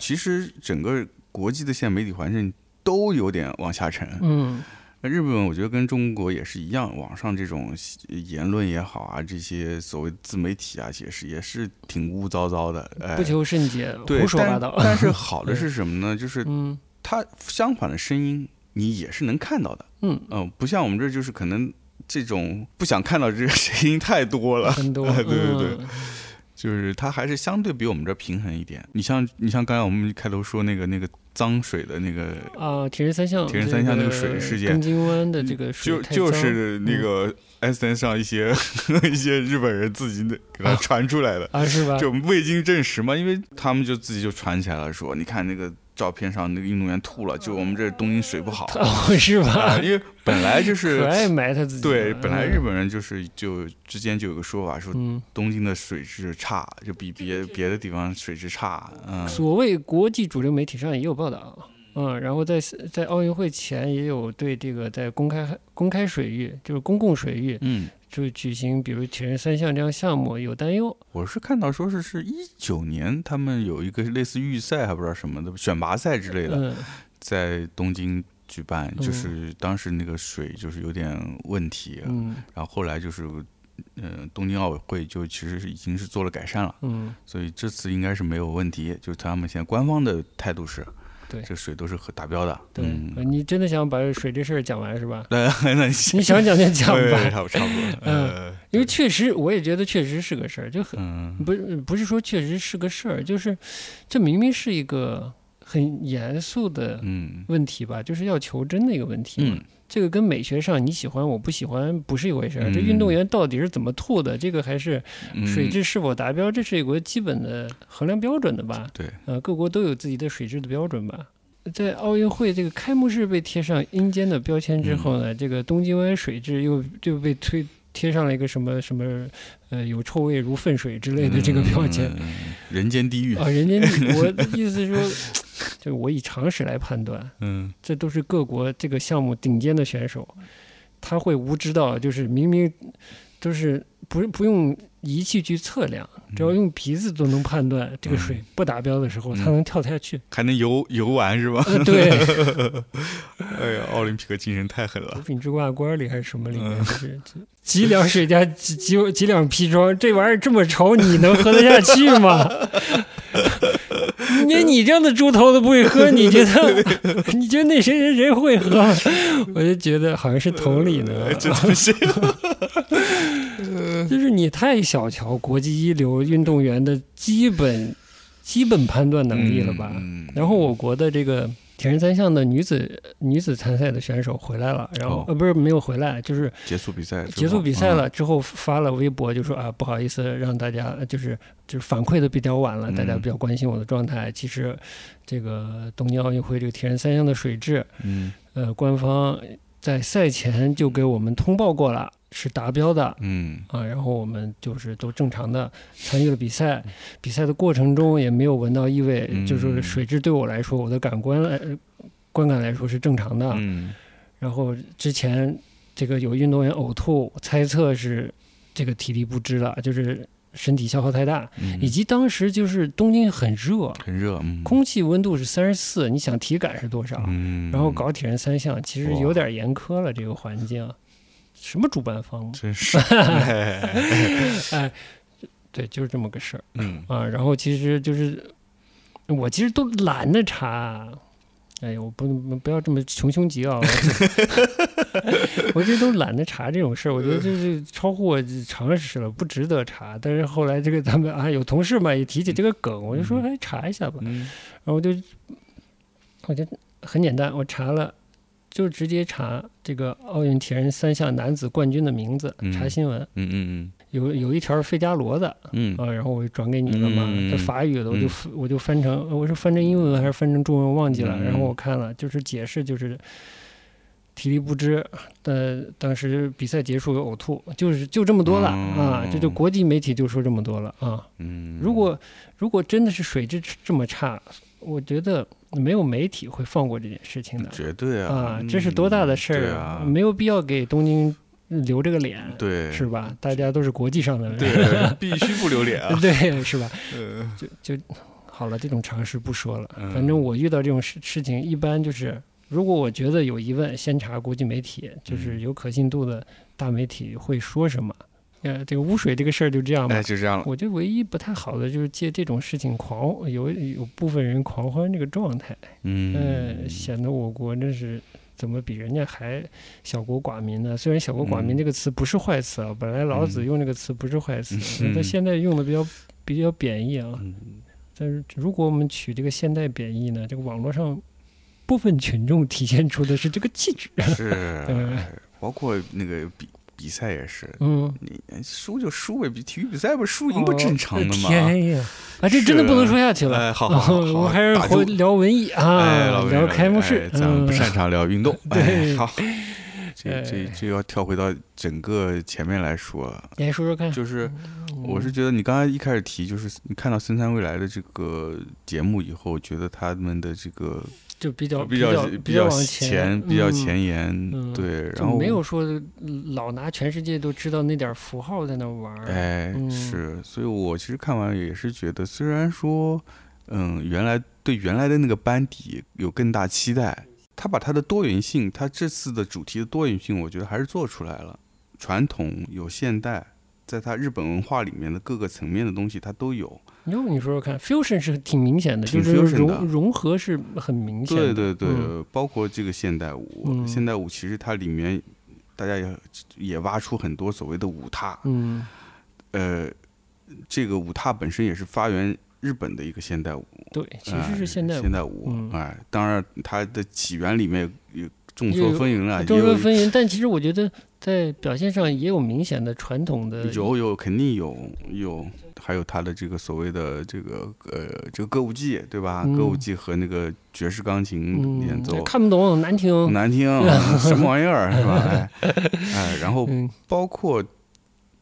Speaker 1: 其实整个国际的现在媒体环境都有点往下沉。
Speaker 2: 嗯
Speaker 1: 那日本我觉得跟中国也是一样，网上这种言论也好啊，这些所谓自媒体啊，也是也是挺污糟糟的，哎，
Speaker 2: 不求甚解，
Speaker 1: 对，但
Speaker 2: 胡说八道。
Speaker 1: 但是好的是什么呢？就是
Speaker 2: 嗯
Speaker 1: 它相反的声音你也是能看到的，
Speaker 2: 嗯，
Speaker 1: 嗯、不像我们这就是可能这种不想看到这个声音太多了，
Speaker 2: 很多，
Speaker 1: 对对对。
Speaker 2: 嗯。
Speaker 1: 就是它还是相对比我们这儿平衡一点。你像你像刚才我们开头说那个那个脏水的那个，
Speaker 2: 啊，铁人三项，
Speaker 1: 铁人三项那个水事件。
Speaker 2: 东京湾的这个水
Speaker 1: 就就是那个 S N 上一些 一些日本人自己的给他传出来的，
Speaker 2: 啊，是吧？
Speaker 1: 就未经证实嘛，因为他们就自己就传起来了，说你看那个照片上那个运动员吐了，就我们这东京水不好。
Speaker 2: 哦，是吧
Speaker 1: 啊，？因为本来就
Speaker 2: 可
Speaker 1: 是
Speaker 2: 爱埋汰自己。
Speaker 1: 对，本来
Speaker 2: 嗯
Speaker 1: 日本人就是就之间就有个说法说
Speaker 2: 嗯，
Speaker 1: 东京的水质差，就比别别的地方水质差。嗯，
Speaker 2: 所谓国际主流媒体上也有报道，嗯，然后在在奥运会前也有对这个在公开公开水域，就是公共水域，
Speaker 1: 嗯，
Speaker 2: 就举行比如铁人三项这样项目有担忧。
Speaker 1: 我是看到说是是一九年他们有一个类似预赛还不知道什么的选拔赛之类的，
Speaker 2: 嗯
Speaker 1: 在东京举办，
Speaker 2: 嗯
Speaker 1: 就是当时那个水就是有点问题，
Speaker 2: 嗯
Speaker 1: 然后后来就是。嗯，东京奥委会就其实是已经是做了改善了，
Speaker 2: 嗯，
Speaker 1: 所以这次应该是没有问题。就是他们现在官方的态度是，
Speaker 2: 对
Speaker 1: 这水都是很达标的。
Speaker 2: 对，你真的想把水这事儿讲完是吧？
Speaker 1: 那那你
Speaker 2: 你想讲就讲吧，
Speaker 1: 差不差不多。嗯，
Speaker 2: 因为确实我也觉得确实是个事儿，就很
Speaker 1: 嗯
Speaker 2: 不是不是说确实是个事儿，就是这明明是一个很严肃的
Speaker 1: 嗯
Speaker 2: 问题吧，就是要求真的一个问题嘛。
Speaker 1: 嗯
Speaker 2: 这个跟美学上你喜欢我不喜欢不是一回事儿。这
Speaker 1: 嗯
Speaker 2: 运动员到底是怎么吐的，这个还是
Speaker 1: 嗯，
Speaker 2: 水质是否达标，这是有个基本的衡量标准的吧？
Speaker 1: 对，
Speaker 2: 呃，各国都有自己的水质的标准吧。在奥运会这个开幕式被贴上阴间的标签之后
Speaker 1: 嗯
Speaker 2: 呢，这个东京湾水质又就被推贴上了一个什么什么呃有臭味如粪水之类的这个标签。
Speaker 1: 人间地狱。
Speaker 2: 啊，人间地狱我的意思是说，就 我以常识来判断，
Speaker 1: 嗯。
Speaker 2: 这都是各国这个项目顶尖的选手，他会无知到就是明明都是不不用仪器去测量，只要用鼻子都能判断这个水不达标的时候，
Speaker 1: 嗯
Speaker 2: 他能跳下去。
Speaker 1: 还能游游玩是吧？
Speaker 2: 呃，对，
Speaker 1: 哎呀，奥林匹克精神太狠了！毒。
Speaker 2: 品芝麻官里还是什么里面，
Speaker 1: 嗯
Speaker 2: 就是几两水加几几几两砒霜，这玩意儿这么稠，你能喝得下去吗？连你这样的猪头都不会喝，你觉得 你觉得那谁谁谁会喝？我就觉得好像是同理呢，
Speaker 1: 哎这怎
Speaker 2: 就是你太小瞧国际一流运动员的基本 基本判断能力了吧？
Speaker 1: 嗯
Speaker 2: 然后我国的这个铁人三项的女子女子参赛的选手回来了，然后、
Speaker 1: 哦。
Speaker 2: 呃不是没有回来，就是
Speaker 1: 结束比赛
Speaker 2: 结束比赛
Speaker 1: 嗯。
Speaker 2: 了之后发了微博，就说啊不好意思让大家呃就是就是反馈的比较晚了，
Speaker 1: 嗯。
Speaker 2: 大家比较关心我的状态。其实这个东京奥运会这个铁人三项的水质，
Speaker 1: 嗯。
Speaker 2: 呃官方在赛前就给我们通报过了，是达标的。
Speaker 1: 嗯
Speaker 2: 啊，然后我们就是都正常的参与了比赛，比赛的过程中也没有闻到异味，
Speaker 1: 嗯
Speaker 2: 就是水质对我来说，我的感官观感来说是正常的。
Speaker 1: 嗯
Speaker 2: 然后之前这个有运动员呕吐，猜测是这个体力不支了，就是身体消耗太大，
Speaker 1: 嗯，
Speaker 2: 以及当时就是东京很热，
Speaker 1: 很热，嗯，
Speaker 2: 空气温度是三十四，你想体感是多少？
Speaker 1: 嗯，
Speaker 2: 然后搞铁人三项，其实有点严苛了，这个环境。什么主办方？
Speaker 1: 真是，哎
Speaker 2: 哎，对，就是这么个事儿。
Speaker 1: 嗯
Speaker 2: 啊，然后其实就是我其实都懒得查，哎呀，我不不要这么穷凶极恶，我 我这都懒得查这种事儿，我觉得这是超乎我常识了，不值得查。但是后来这个咱们啊有同事嘛也提起这个梗，我就说哎查一下吧，
Speaker 1: 嗯
Speaker 2: 然后我就我就很简单，我查了。就直接查这个奥运铁人三项男子冠军的名字，查
Speaker 1: 嗯
Speaker 2: 新闻，
Speaker 1: 嗯嗯
Speaker 2: 有有一条是费加罗的，
Speaker 1: 嗯嗯
Speaker 2: 啊，然后我就转给你了嘛，
Speaker 1: 嗯
Speaker 2: 法语的，我就
Speaker 1: 嗯
Speaker 2: 我就翻成，我是翻成英文还是翻成中文，我忘记了。然后
Speaker 1: 嗯
Speaker 2: 我看了，就是解释就是体力不支，呃，当时比赛结束有呕吐，就是就这么多了啊，这就
Speaker 1: 哦
Speaker 2: 国际媒体就说这么多了啊。
Speaker 1: 嗯，
Speaker 2: 如果如果真的是水质这么差，我觉得没有媒体会放过这件事情的。
Speaker 1: 绝对啊。
Speaker 2: 啊，这是多大的事儿
Speaker 1: 对啊，
Speaker 2: 没有必要给东京留这个脸，
Speaker 1: 对。
Speaker 2: 是吧？大家都是国际上的人，
Speaker 1: 对，必须不留脸啊，
Speaker 2: 对，是吧？
Speaker 1: 呃
Speaker 2: 就就好了，这种常识不说了。
Speaker 1: 嗯。
Speaker 2: 反正我遇到这种事事情，一般就是如果我觉得有疑问，先查国际媒体，就是
Speaker 1: 嗯。
Speaker 2: 有可信度的大媒体会说什么。呃，这个污水这个事儿就这样吧。
Speaker 1: 哎，就这样了，
Speaker 2: 我觉得唯一不太好的就是借这种事情狂有有部分人狂欢这个状态，
Speaker 1: 嗯
Speaker 2: 呃，显得我国真是怎么比人家还小国寡民呢？虽然“小国寡民”
Speaker 1: 嗯
Speaker 2: 这个词不是坏词啊，本来老子
Speaker 1: 嗯
Speaker 2: 用这个词不是坏词，
Speaker 1: 嗯
Speaker 2: 他现在用的比较比较贬义啊。
Speaker 1: 嗯，
Speaker 2: 但是如果我们取这个现代贬义呢，这个网络上部分群众体现出的是这个气质。
Speaker 1: 是
Speaker 2: 嗯，
Speaker 1: 包括那个比比赛也是，
Speaker 2: 嗯，
Speaker 1: 你输就输呗，比体育比赛不输赢不正常的吗？
Speaker 2: 哦天呀！啊，这真的不能说下去了。
Speaker 1: 哎，好好好，好
Speaker 2: 我还是
Speaker 1: 打住
Speaker 2: 回聊文艺
Speaker 1: 哎，
Speaker 2: 啊，
Speaker 1: 老
Speaker 2: 聊开幕式
Speaker 1: 哎。咱们不
Speaker 2: 嗯
Speaker 1: 擅长聊运动。
Speaker 2: 对
Speaker 1: 哎，好，这
Speaker 2: 哎
Speaker 1: 这这要跳回到整个前面来说，
Speaker 2: 你来说说看。
Speaker 1: 就是
Speaker 2: 嗯
Speaker 1: 我是觉得你刚才一开始提，就是你看到森山未来的这个节目以后，觉得他们的这个
Speaker 2: 就比较
Speaker 1: 比
Speaker 2: 较
Speaker 1: 比
Speaker 2: 较往
Speaker 1: 前，比较
Speaker 2: 嗯
Speaker 1: 前沿，
Speaker 2: 嗯
Speaker 1: 对，然后
Speaker 2: 没有说老拿全世界都知道那点符号在那玩儿。
Speaker 1: 哎，
Speaker 2: 嗯
Speaker 1: 是，所以我其实看完也是觉得，虽然说，嗯，原来对原来的那个班底有更大期待，他把他的多元性，他这次的主题的多元性，我觉得还是做出来了，传统有现代，在他日本文化里面的各个层面的东西，他都有。
Speaker 2: 哟，你说说看，fusion 是挺明显的，就是融融合是很明显的。
Speaker 1: 对对对，
Speaker 2: 嗯。
Speaker 1: 包括这个现代舞，
Speaker 2: 嗯。
Speaker 1: 现代舞其实它里面，大家也也挖出很多所谓的舞踏，
Speaker 2: 嗯。
Speaker 1: 呃，这个舞踏本身也是发源日本的一个现代舞。
Speaker 2: 对，其
Speaker 1: 哎
Speaker 2: 实是现代舞
Speaker 1: 现代舞，
Speaker 2: 嗯。
Speaker 1: 哎，当然它的起源里面有众说纷纭了，
Speaker 2: 众说纷纭，但其实我觉得在表现上也有明显的传统的
Speaker 1: 有有肯定有有，还有他的这个所谓的这个呃这个歌舞伎，对吧？
Speaker 2: 嗯
Speaker 1: 歌舞伎和那个爵士钢琴演
Speaker 2: 嗯，
Speaker 1: 奏。
Speaker 2: 看不懂，难听。
Speaker 1: 难听，什么玩意儿是吧？哎，哎，然后
Speaker 2: 嗯
Speaker 1: 包括，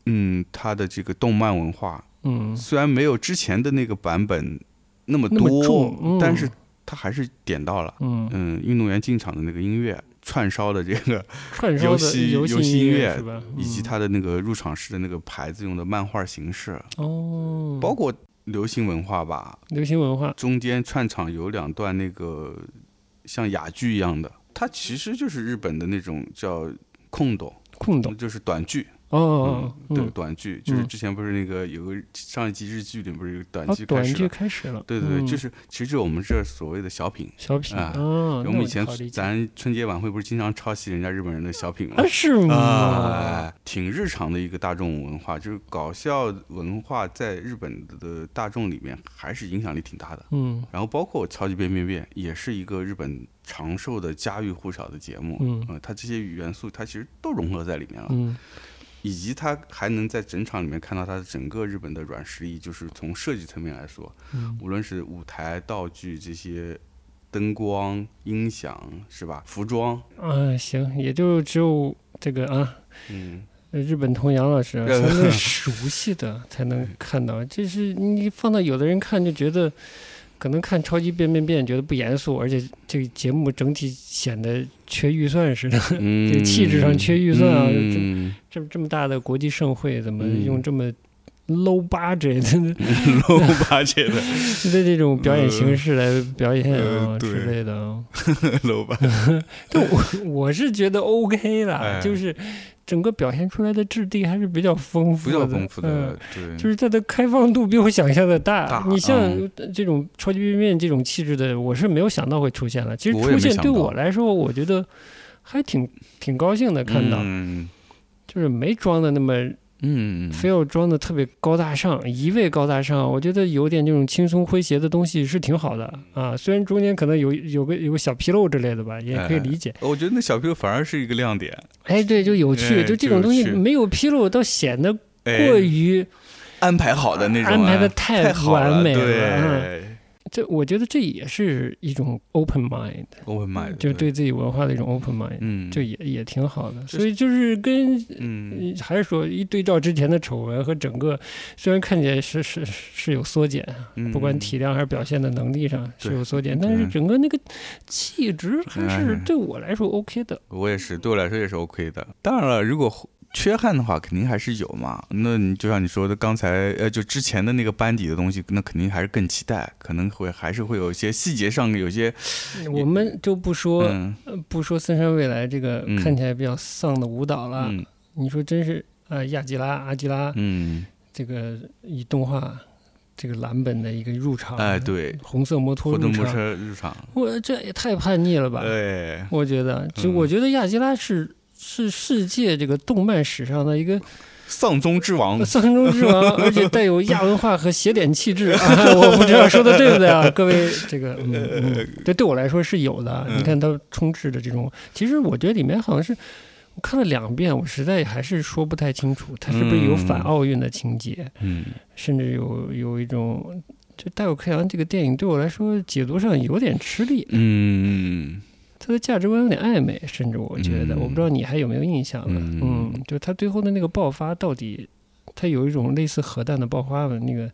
Speaker 1: 嗯，他的这个动漫文化，
Speaker 2: 嗯
Speaker 1: 虽然没有之前的那个版本那么多，但是他还是点到了。
Speaker 2: 嗯，
Speaker 1: 嗯，运动员进场的那个音乐，串烧的这个，
Speaker 2: 串烧的
Speaker 1: 游戏
Speaker 2: 游
Speaker 1: 游戏
Speaker 2: 音
Speaker 1: 音乐？以及
Speaker 2: 嗯。
Speaker 1: 它的那个入场式的那个牌子用的漫画形式，
Speaker 2: 哦，
Speaker 1: 包括流行文化吧，
Speaker 2: 流行文化，
Speaker 1: 中间串场有两段那个像哑剧一样的，它其实就是日本的那种叫空斗，
Speaker 2: 空斗。
Speaker 1: 就是短剧。
Speaker 2: 哦，
Speaker 1: 嗯，对，
Speaker 2: 嗯
Speaker 1: 短剧就是
Speaker 2: 嗯
Speaker 1: 之前不是那个有个上一集日剧里不是有个短
Speaker 2: 啊
Speaker 1: 剧，开
Speaker 2: 短剧
Speaker 1: 始了？
Speaker 2: 开始了，
Speaker 1: 对对就是其实就是我们这所谓的小品。
Speaker 2: 小品
Speaker 1: 啊我们以前咱春节晚会不是经常抄袭人家日本人的小品吗
Speaker 2: 啊？是吗？
Speaker 1: 啊，挺日常的一个大众文化，就是搞笑文化在日本的大众里面还是影响力挺大的。
Speaker 2: 嗯
Speaker 1: 然后包括《超级变变变》也是一个日本长寿的家喻户晓的节目，
Speaker 2: 嗯
Speaker 1: 呃，它这些元素它其实都融合在里面了，
Speaker 2: 嗯
Speaker 1: 以及他还能在整场里面看到他的整个日本的软实力，就是从设计层面来说，
Speaker 2: 嗯
Speaker 1: 无论是舞台道具这些。灯光、音响是吧？服装，
Speaker 2: 嗯，行，也就只有这个啊，
Speaker 1: 嗯，
Speaker 2: 呃日本童谣老师啊 熟悉的才能看到，这是你放到有的人看就觉得，可能看超级变变变觉得不严肃，而且这个节目整体显得缺预算似的。
Speaker 1: 嗯，
Speaker 2: 这个气质上缺预算啊
Speaker 1: 嗯，
Speaker 2: 这这么大的国际盛会，怎么
Speaker 1: 嗯。
Speaker 2: 用这么 low budget 的
Speaker 1: low budget 的。
Speaker 2: 的这种表演形式来表演啊
Speaker 1: 呃
Speaker 2: 之类的啊？
Speaker 1: low budget，
Speaker 2: 但我我是觉得 OK 啦，
Speaker 1: 哎。
Speaker 2: 就是整个表现出来的质地还是比较丰富的，
Speaker 1: 比较丰富
Speaker 2: 嗯
Speaker 1: 的，对，
Speaker 2: 就是它的开放度比我想象的大。
Speaker 1: 大
Speaker 2: 你像
Speaker 1: 嗯。
Speaker 2: 这种超级变变这种气质的，我是没有想到会出现了。其实出现对我来说，我觉得还挺挺高兴的，看到、
Speaker 1: 嗯。
Speaker 2: 就是没装的那么
Speaker 1: 嗯，
Speaker 2: 非要装的特别高大上，一味高大上。我觉得有点这种轻松诙谐的东西是挺好的啊。虽然中间可能有有个有个小纰漏之类的吧，也可以
Speaker 1: 哎
Speaker 2: 理解。
Speaker 1: 我觉得那小纰漏反而是一个亮点，
Speaker 2: 哎，对，就有趣，
Speaker 1: 哎
Speaker 2: 就这种东西没有纰漏，倒显得
Speaker 1: 哎
Speaker 2: 过于
Speaker 1: 安排好的那种，
Speaker 2: 安排的
Speaker 1: 哎
Speaker 2: 太完美了。嗯
Speaker 1: 对
Speaker 2: 这我觉得这也是一种 open
Speaker 1: mind，，open mind，
Speaker 2: 就对自己文化的一种 open mind，
Speaker 1: 嗯，
Speaker 2: 这也也挺好的。所以就是跟
Speaker 1: 嗯
Speaker 2: 呃还是说一对照之前的丑闻和整个，虽然看起来是是是有缩减，
Speaker 1: 啊
Speaker 2: 不管体量还是表现的能力上是有缩减，但是整个那个气质还是
Speaker 1: 哎
Speaker 2: 对我来说 OK 的。
Speaker 1: 我也是，对我来说也是 OK 的。当然了，如果缺憾的话，肯定还是有嘛。那你就像你说的，刚才呃，就之前的那个班底的东西，那肯定还是更期待，可能会还是会有一些细节上有些，
Speaker 2: 我们就不说、不说森山未来这个
Speaker 1: 嗯。
Speaker 2: 看起来比较丧的舞蹈了，
Speaker 1: 嗯。
Speaker 2: 你说真是啊、亚吉拉阿吉拉、
Speaker 1: 嗯，
Speaker 2: 这个以动画这个蓝本的一个入场，
Speaker 1: 哎，对，
Speaker 2: 红色摩托
Speaker 1: 活动摩
Speaker 2: 入场，
Speaker 1: 车入场，
Speaker 2: 我这也太叛逆了吧！
Speaker 1: 对，
Speaker 2: 我觉得，就
Speaker 1: 嗯。
Speaker 2: 我觉得亚吉拉是是世界这个动漫史上的一个
Speaker 1: 丧钟之王，
Speaker 2: 丧钟之王，而且带有亚文化和邪典气质啊！我不知道说的对不对啊？各位，这个，嗯嗯，这对我来说是有的。你看它充斥着这种，其实我觉得里面好像是我看了两遍，我实在还是说不太清楚，它是不是有反奥运的情节？
Speaker 1: 嗯，
Speaker 2: 甚至有有一种，就戴尔克杨这个电影对我来说解读上有点吃力。
Speaker 1: 嗯。
Speaker 2: 他的价值观有点暧昧，甚至我觉得，我不知道你还有没有印象了。嗯，就他最后的那个爆发，到底他有一种类似核弹的爆发的那个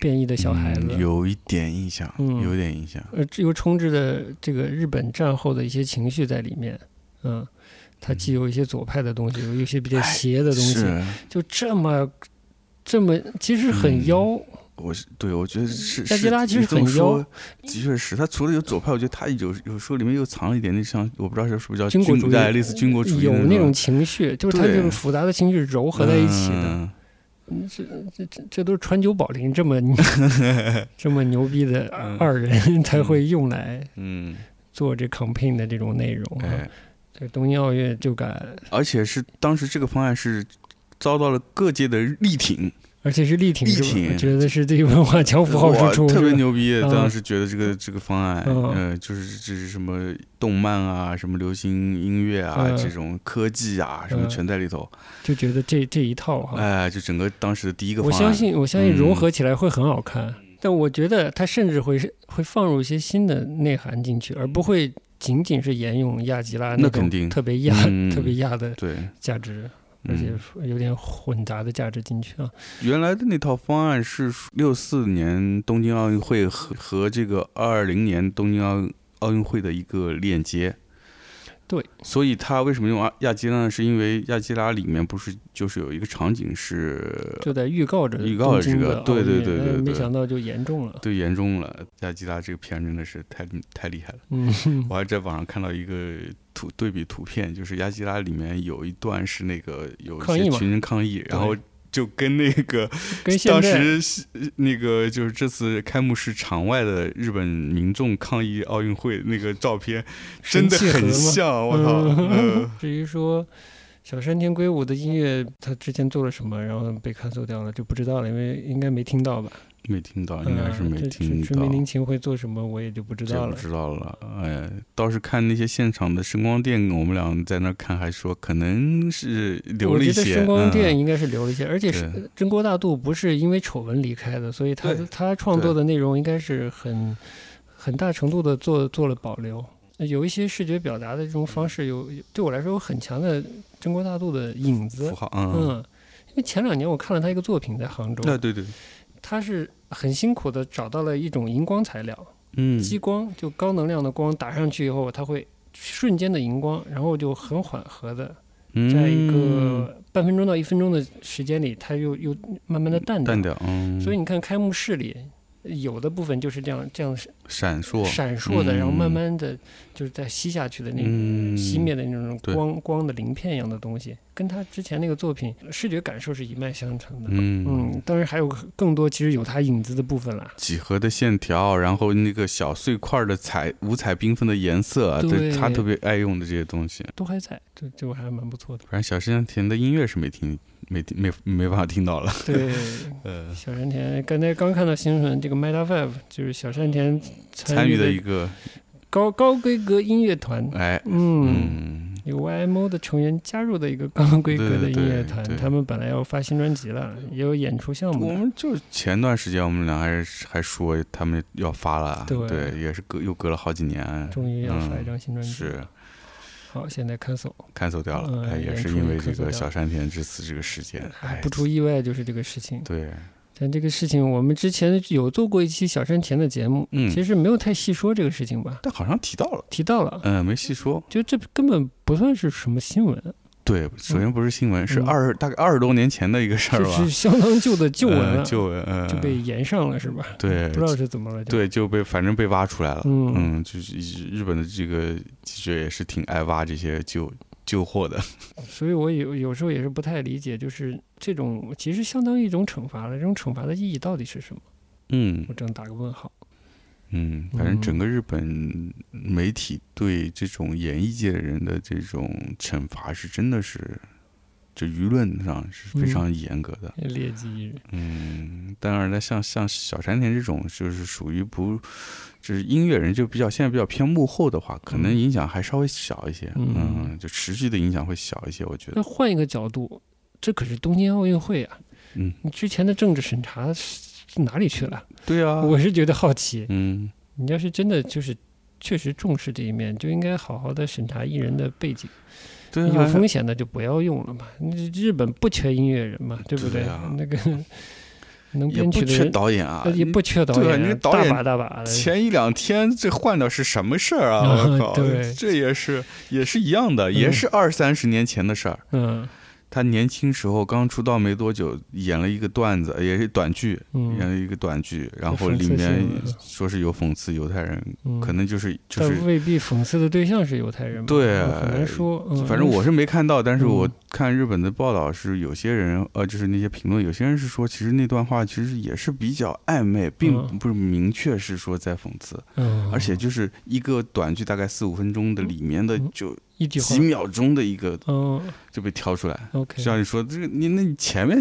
Speaker 2: 变异的小孩子，
Speaker 1: 有一点印象，有点印象。
Speaker 2: 呃，又充斥着这个日本战后的一些情绪在里面。嗯，他既有一些左派的东西，有一些比较邪的东西，就这么这么，其实很妖。
Speaker 1: 我是对，我觉得是
Speaker 2: 但吉拉其实很妖，
Speaker 1: 的确是他除了有左派，我觉得他有有时候里面又藏了一点那像我不知道是是不是叫
Speaker 2: 军国主义，
Speaker 1: 类似军国主义，
Speaker 2: 有那种情绪，就是他这种复杂的情绪糅合在一起的。这这这这都是川久保玲这么 这么牛逼的二人才会用来
Speaker 1: 嗯
Speaker 2: 做这 campaign 的这种内容啊。这东京奥运就敢，
Speaker 1: 而且是当时这个方案是遭到了各界的力挺。
Speaker 2: 而且是力挺，
Speaker 1: 力挺，
Speaker 2: 觉得是对文化强符号之处，
Speaker 1: 特别牛逼。当时觉得这个这个方案，呃，就是这是什么动漫啊，什么流行音乐啊，这种科技啊，什么全在里头，
Speaker 2: 就觉得这这一套哈，
Speaker 1: 哎，就整个当时的第一个方
Speaker 2: 案，我相信，我相信融合起来会很好看。但我觉得它甚至会是会放入一些新的内涵进去，而不会仅仅是沿用亚吉拉
Speaker 1: 那种
Speaker 2: 特别亚、特别亚的
Speaker 1: 对。
Speaker 2: 价值。而且有点混杂的价值进去啊。
Speaker 1: 原来的那套方案是六四年东京奥运会和和这个二零年东京奥奥运会的一个链接。
Speaker 2: 对，
Speaker 1: 所以他为什么用亚亚基拉呢？是因为亚基拉里面不是就是有一个场景是
Speaker 2: 就在预告着
Speaker 1: 预告着这个，对对对对，
Speaker 2: 没想到就严重了，
Speaker 1: 对严重了。亚基拉这个片真的是太太厉害了。
Speaker 2: 嗯，
Speaker 1: 我还在网上看到一个图对比图片，就是亚基拉里面有一段是那个有一些群人抗议，然后。就跟那个当时那个就是这次开幕式场外的日本民众抗议奥运会那个照片，真的很像。我操！
Speaker 2: 至于说小山田圭吾的音乐，他之前做了什么，然后被看走掉了，就不知道了，因为应该没听到吧。
Speaker 1: 没听到，应该是没听到。
Speaker 2: 春梅林琴会做什么，我也就不知道了。
Speaker 1: 不知道了，哎，倒是看那些现场的声光电，我们俩在那看，还说可能是留了一些。
Speaker 2: 我觉得声光电应该是留了一些，而且是真锅大度不是因为丑闻离开的，所以他他创作的内容应该是很很大程度的做做了保留。有一些视觉表达的这种方式，有对我来说有很强的真锅大度的影子。
Speaker 1: 符号，
Speaker 2: 嗯，因为前两年我看了他一个作品在杭州。
Speaker 1: 对对对。
Speaker 2: 他是很辛苦的找到了一种荧光材料，
Speaker 1: 嗯，
Speaker 2: 激光就高能量的光打上去以后，它会瞬间的荧光，然后就很缓和的，在一个半分钟到一分钟的时间里，它又又慢慢的淡
Speaker 1: 掉，
Speaker 2: 所以你看开幕式里。有的部分就是这样，这样
Speaker 1: 闪烁、
Speaker 2: 闪烁的，然后慢慢的，就是在吸下去的那种熄灭的那种光光的鳞片一样的东西，跟他之前那个作品视觉感受是一脉相承的。嗯，当然还有更多，其实有他影子的部分啦。
Speaker 1: 几何的线条，然后那个小碎块的彩五彩缤纷的颜色，对他特别爱用的这些东西
Speaker 2: 都还在，这这我还蛮不错的。
Speaker 1: 反正小山田的音乐是没听。没没没办法听到了。
Speaker 2: 对，呃，小山田刚才刚看到新闻，这个 Meta Five 就是小山田参
Speaker 1: 与的一个
Speaker 2: 高高规格音乐团。
Speaker 1: 哎，
Speaker 2: 嗯，有 YMO 的成员加入的一个高规格的音乐团，他们本来要发新专辑了，也有演出项目。
Speaker 1: 我们就前段时间我们俩还还说他们要发了，对，也是隔又隔了好几年，
Speaker 2: 终于要发一张新专辑。
Speaker 1: 是。
Speaker 2: 好，现在 cancel
Speaker 1: cancel 掉了，哎，也是因为这个小山田之死这个事件，
Speaker 2: 不出意外就是这个事情。
Speaker 1: 对，
Speaker 2: 但这个事情我们之前有做过一期小山田的节目，嗯，其实没有太细说这个事情吧，
Speaker 1: 但好像提到了，
Speaker 2: 提到了，
Speaker 1: 嗯，没细说，
Speaker 2: 就这根本不算是什么新闻。
Speaker 1: 对，首先不是新闻，是二大概二十多年前的一个事儿吧，
Speaker 2: 是相当旧的旧闻了，
Speaker 1: 旧闻
Speaker 2: 就被延上了，是吧？
Speaker 1: 对，
Speaker 2: 不知道是怎么了，
Speaker 1: 对，就被反正被挖出来了，嗯，就是日本的这个记者也是挺爱挖这些旧旧货的，
Speaker 2: 所以我有有时候也是不太理解，就是这种其实相当于一种惩罚了，这种惩罚的意义到底是什么？
Speaker 1: 嗯，
Speaker 2: 我正打个问号。
Speaker 1: 嗯，反正整个日本媒体对这种演艺界的人的这种惩罚是真的是就舆论上是非常严格的。
Speaker 2: 劣迹艺人，
Speaker 1: 嗯，当然了，像像小山田这种，就是属于不，就是音乐人，就比较现在比较偏幕后的话，可能
Speaker 2: 嗯
Speaker 1: 影响还稍微小一些。
Speaker 2: 嗯
Speaker 1: 嗯，就持续的影响会小一些，我觉得。
Speaker 2: 那换一个角度，这可是东京奥运会啊！
Speaker 1: 嗯，
Speaker 2: 你之前的政治审查是哪里去了？
Speaker 1: 对啊，
Speaker 2: 我是觉得好奇。
Speaker 1: 嗯
Speaker 2: 你要是真的就是确实重视这一面，就应该好好的审查艺人的背景。
Speaker 1: 对啊，
Speaker 2: 有风险的就不要用了嘛。你日本不缺音乐人嘛，对不
Speaker 1: 对啊
Speaker 2: 那个 能
Speaker 1: 也不缺
Speaker 2: 编曲的人
Speaker 1: 导演啊
Speaker 2: 呃，也不缺导演啊，
Speaker 1: 你导演
Speaker 2: 大把大把的。
Speaker 1: 前一两天这换的是什么事儿啊？
Speaker 2: 啊
Speaker 1: 我靠，
Speaker 2: 对
Speaker 1: 这也是也是一样的，也是二三十年前的事儿。
Speaker 2: 嗯
Speaker 1: 他年轻时候刚出道没多久，演了一个段子，也是短剧，演
Speaker 2: 嗯
Speaker 1: 了一个短剧，然后里面说是有讽刺犹太人，
Speaker 2: 嗯，
Speaker 1: 可能就是就是
Speaker 2: 但未必讽刺的对象是犹太人嘛。
Speaker 1: 对
Speaker 2: 很难说。嗯
Speaker 1: 反正我是没看到，但是我
Speaker 2: 嗯
Speaker 1: 看日本的报道是有些人，呃，就是那些评论，有些人是说，其实那段话其实也是比较暧昧，并
Speaker 2: 嗯
Speaker 1: 不是明确是说在讽刺，
Speaker 2: 嗯，
Speaker 1: 而且就是一个短剧，大概四五分钟的里面的
Speaker 2: 嗯
Speaker 1: 就几，秒钟的一个
Speaker 2: 嗯
Speaker 1: 就被挑出来。
Speaker 2: ，OK，
Speaker 1: 像你说这个，你那你前面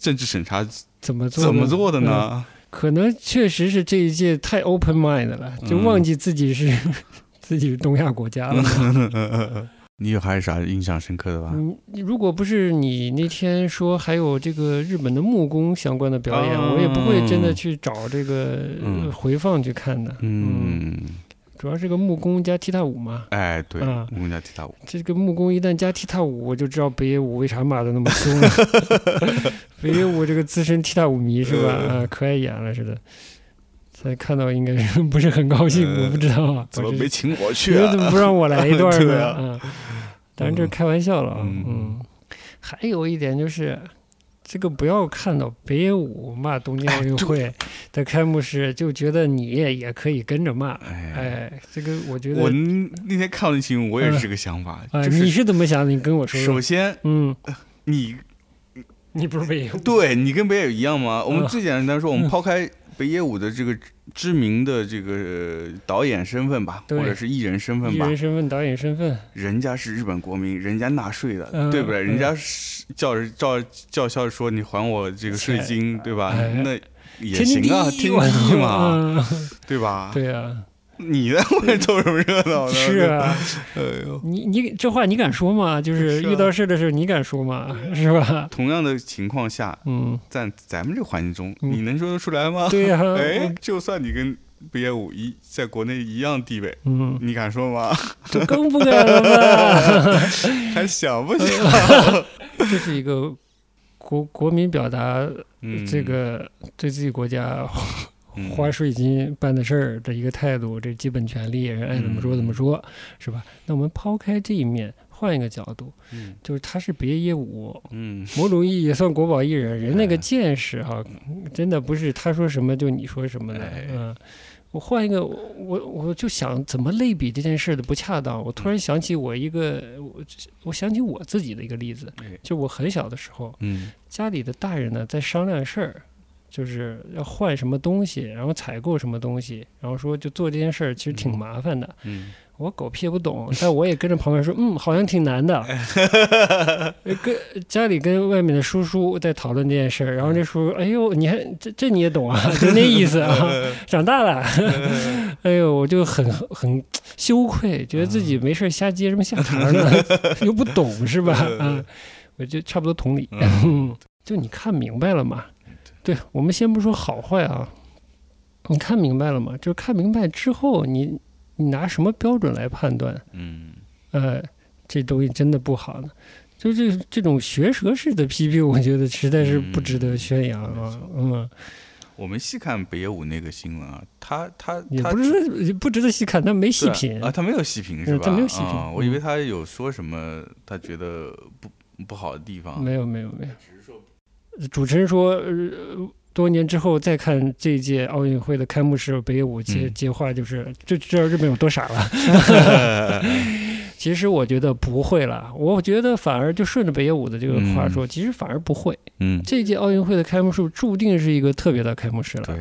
Speaker 1: 政治审查
Speaker 2: 怎么做？
Speaker 1: 怎么做的
Speaker 2: 嗯？
Speaker 1: 呢？
Speaker 2: 可能确实是这一届太 open mind 了，就
Speaker 1: 嗯
Speaker 2: 忘记自己是 自己是东亚国家了。
Speaker 1: 你有还有啥印象深刻的吧？
Speaker 2: 嗯，如果不是你那天说还有这个日本的木工相关的表演，
Speaker 1: 哦
Speaker 2: 我也不会真的去找这个回放去看的。
Speaker 1: 嗯，
Speaker 2: 主要是个木工加踢踏舞嘛。
Speaker 1: 哎，对，
Speaker 2: 啊
Speaker 1: 我们家踢踏舞，
Speaker 2: 这个木工一旦加踢踏舞，我就知道北野武为啥骂的那么凶了。北野武这个资深踢踏舞迷是吧？
Speaker 1: 嗯
Speaker 2: 啊，可爱演了似的。才看到应该是不是很高兴，
Speaker 1: 呃
Speaker 2: 我不知道啊。
Speaker 1: 怎么没请我去
Speaker 2: 你
Speaker 1: 啊？
Speaker 2: 怎么不让我来一段呢？
Speaker 1: 啊
Speaker 2: 啊，当然这是开玩笑了啊。
Speaker 1: 嗯
Speaker 2: 嗯，还有一点就是，这个不要看到北野武骂东京奥运会的开幕式，就觉得你也可以跟着骂。
Speaker 1: 哎，
Speaker 2: 哎，这个我觉得
Speaker 1: 我那天看完新闻，我也是这个想法，
Speaker 2: 啊，
Speaker 1: 就
Speaker 2: 你
Speaker 1: 是
Speaker 2: 是怎么想的？你跟我说说。
Speaker 1: 首先
Speaker 2: 嗯，
Speaker 1: 你
Speaker 2: 你不是北野武？
Speaker 1: 对你跟北野武一样吗？我们
Speaker 2: 嗯
Speaker 1: 最简单说，我们
Speaker 2: 嗯
Speaker 1: 抛开北野武的这个知名的这个呃导演身份吧，或者是艺人身份吧
Speaker 2: 艺人，身份、导演身份，
Speaker 1: 人家是日本国民，人家纳税的，
Speaker 2: 嗯
Speaker 1: 对不对？
Speaker 2: 嗯。
Speaker 1: 人家是叫叫叫嚣说你还我这个税金，对吧？
Speaker 2: 哎
Speaker 1: 那也行啊，天经地义嘛，
Speaker 2: 嗯。
Speaker 1: 对吧？
Speaker 2: 对啊，
Speaker 1: 你在后面凑什么热闹呢？
Speaker 2: 是，啊，
Speaker 1: 哎呦。
Speaker 2: 你你这话你敢说吗？就是遇到事的时候你敢说吗？是吧？
Speaker 1: 同样的情况下，
Speaker 2: 嗯，
Speaker 1: 在咱们这个环境中，
Speaker 2: 嗯
Speaker 1: 你能说得出来吗？
Speaker 2: 对呀、
Speaker 1: 哎，就算你跟北野武一在国内一样地位，
Speaker 2: 嗯，
Speaker 1: 你敢说吗？
Speaker 2: 这更不敢了吧？
Speaker 1: 还想不想？
Speaker 2: 这是一个国国民表达
Speaker 1: 嗯，
Speaker 2: 这个对自己国家
Speaker 1: 嗯
Speaker 2: 花税金办的事儿的一个态度，这基本权利，人爱怎么说怎么说，是吧？那我们抛开这一面，换一个角度，
Speaker 1: 嗯
Speaker 2: 就是他是别业务，
Speaker 1: 嗯
Speaker 2: 某种意义也算国宝艺人，人那个
Speaker 1: 哎
Speaker 2: 见识哈、真的不是他说什么就你说什么的。
Speaker 1: 哎
Speaker 2: 嗯，我换一个，我我就想怎么类比这件事的不恰当。我突然想起我一个，我我想起我自己的一个例子，
Speaker 1: 哎
Speaker 2: 就我很小的时候，
Speaker 1: 嗯
Speaker 2: 家里的大人呢在商量事儿。就是要换什么东西，然后采购什么东西，然后说就做这件事儿，其实挺麻烦的。
Speaker 1: 嗯
Speaker 2: 我狗屁也不懂，但我也跟着旁边说，嗯，好像挺难的。呃跟家里跟外面的叔叔在讨论这件事儿，然后这叔叔，哎呦，你还这这你也懂啊，就那意思啊，长大了，哎呦，我就很很羞愧，觉得自己没事儿瞎接什么下茬呢，又不懂是吧？啊，我就差不多同理，就你看明白了嘛？对我们先不说好坏啊，你看明白了吗？就是看明白之后，你你拿什么标准来判断？
Speaker 1: 嗯
Speaker 2: 呃，这东西真的不好呢？就这这种学舌式的批评，我觉得实在是不值得宣扬啊。嗯，
Speaker 1: 我们细看北野武那个新闻啊，他他
Speaker 2: 也
Speaker 1: 他
Speaker 2: 不值得不值得细看，他没细品
Speaker 1: 啊，他没有细品是
Speaker 2: 嗯
Speaker 1: 吧？
Speaker 2: 他没有细品
Speaker 1: 啊我以为
Speaker 2: 嗯
Speaker 1: 他有说什么他觉得不不好的地方。
Speaker 2: 没有没有没有。主持人说，呃，多年之后再看这一届奥运会的开幕式，北野武接
Speaker 1: 嗯
Speaker 2: 接话就是，就知道日本有多傻了。其实我觉得不会了，我觉得反而就顺着北野武的这个话说，其实反而不会。
Speaker 1: 嗯，
Speaker 2: 这届奥运会的开幕式注定是一个特别的开幕式了。
Speaker 1: 对，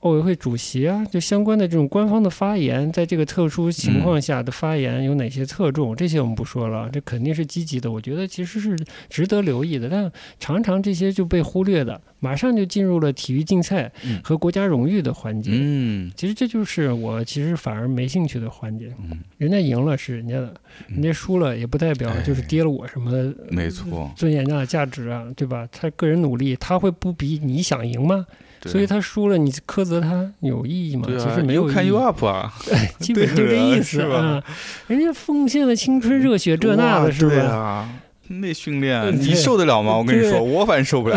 Speaker 2: 奥委会主席啊，就相关的这种官方的发言，在这个特殊情况下的发言有哪些侧重，这些我们不说了，这肯定是积极的，我觉得其实是值得留意的。但常常这些就被忽略的，马上就进入了体育竞赛
Speaker 1: 嗯
Speaker 2: 和国家荣誉的环节。
Speaker 1: 嗯
Speaker 2: 其实这就是我其实反而没兴趣的环节。
Speaker 1: 嗯，
Speaker 2: 人家赢了是人家的，
Speaker 1: 嗯
Speaker 2: 人家输了也不代表就是跌了我什么的
Speaker 1: 没错，
Speaker 2: 尊严啊、价值啊，对吧？他个人努力，他会不比你想赢吗？
Speaker 1: 对
Speaker 2: 所以他输了，你苛责他有意义吗？
Speaker 1: 啊，
Speaker 2: 其实没有
Speaker 1: You
Speaker 2: 意
Speaker 1: can
Speaker 2: 义
Speaker 1: you，up 啊，
Speaker 2: 基本就这意思
Speaker 1: 啊
Speaker 2: 啊。人家奉献了青春热血这那的，是吧？
Speaker 1: 啊，那训练你受得了吗？我跟你说，我反正受不了。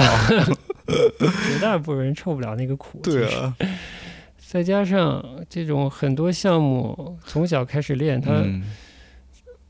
Speaker 2: 绝 大部分人受不了那个苦。
Speaker 1: 对，啊，
Speaker 2: 再加上这种很多项目从小开始练，他
Speaker 1: 嗯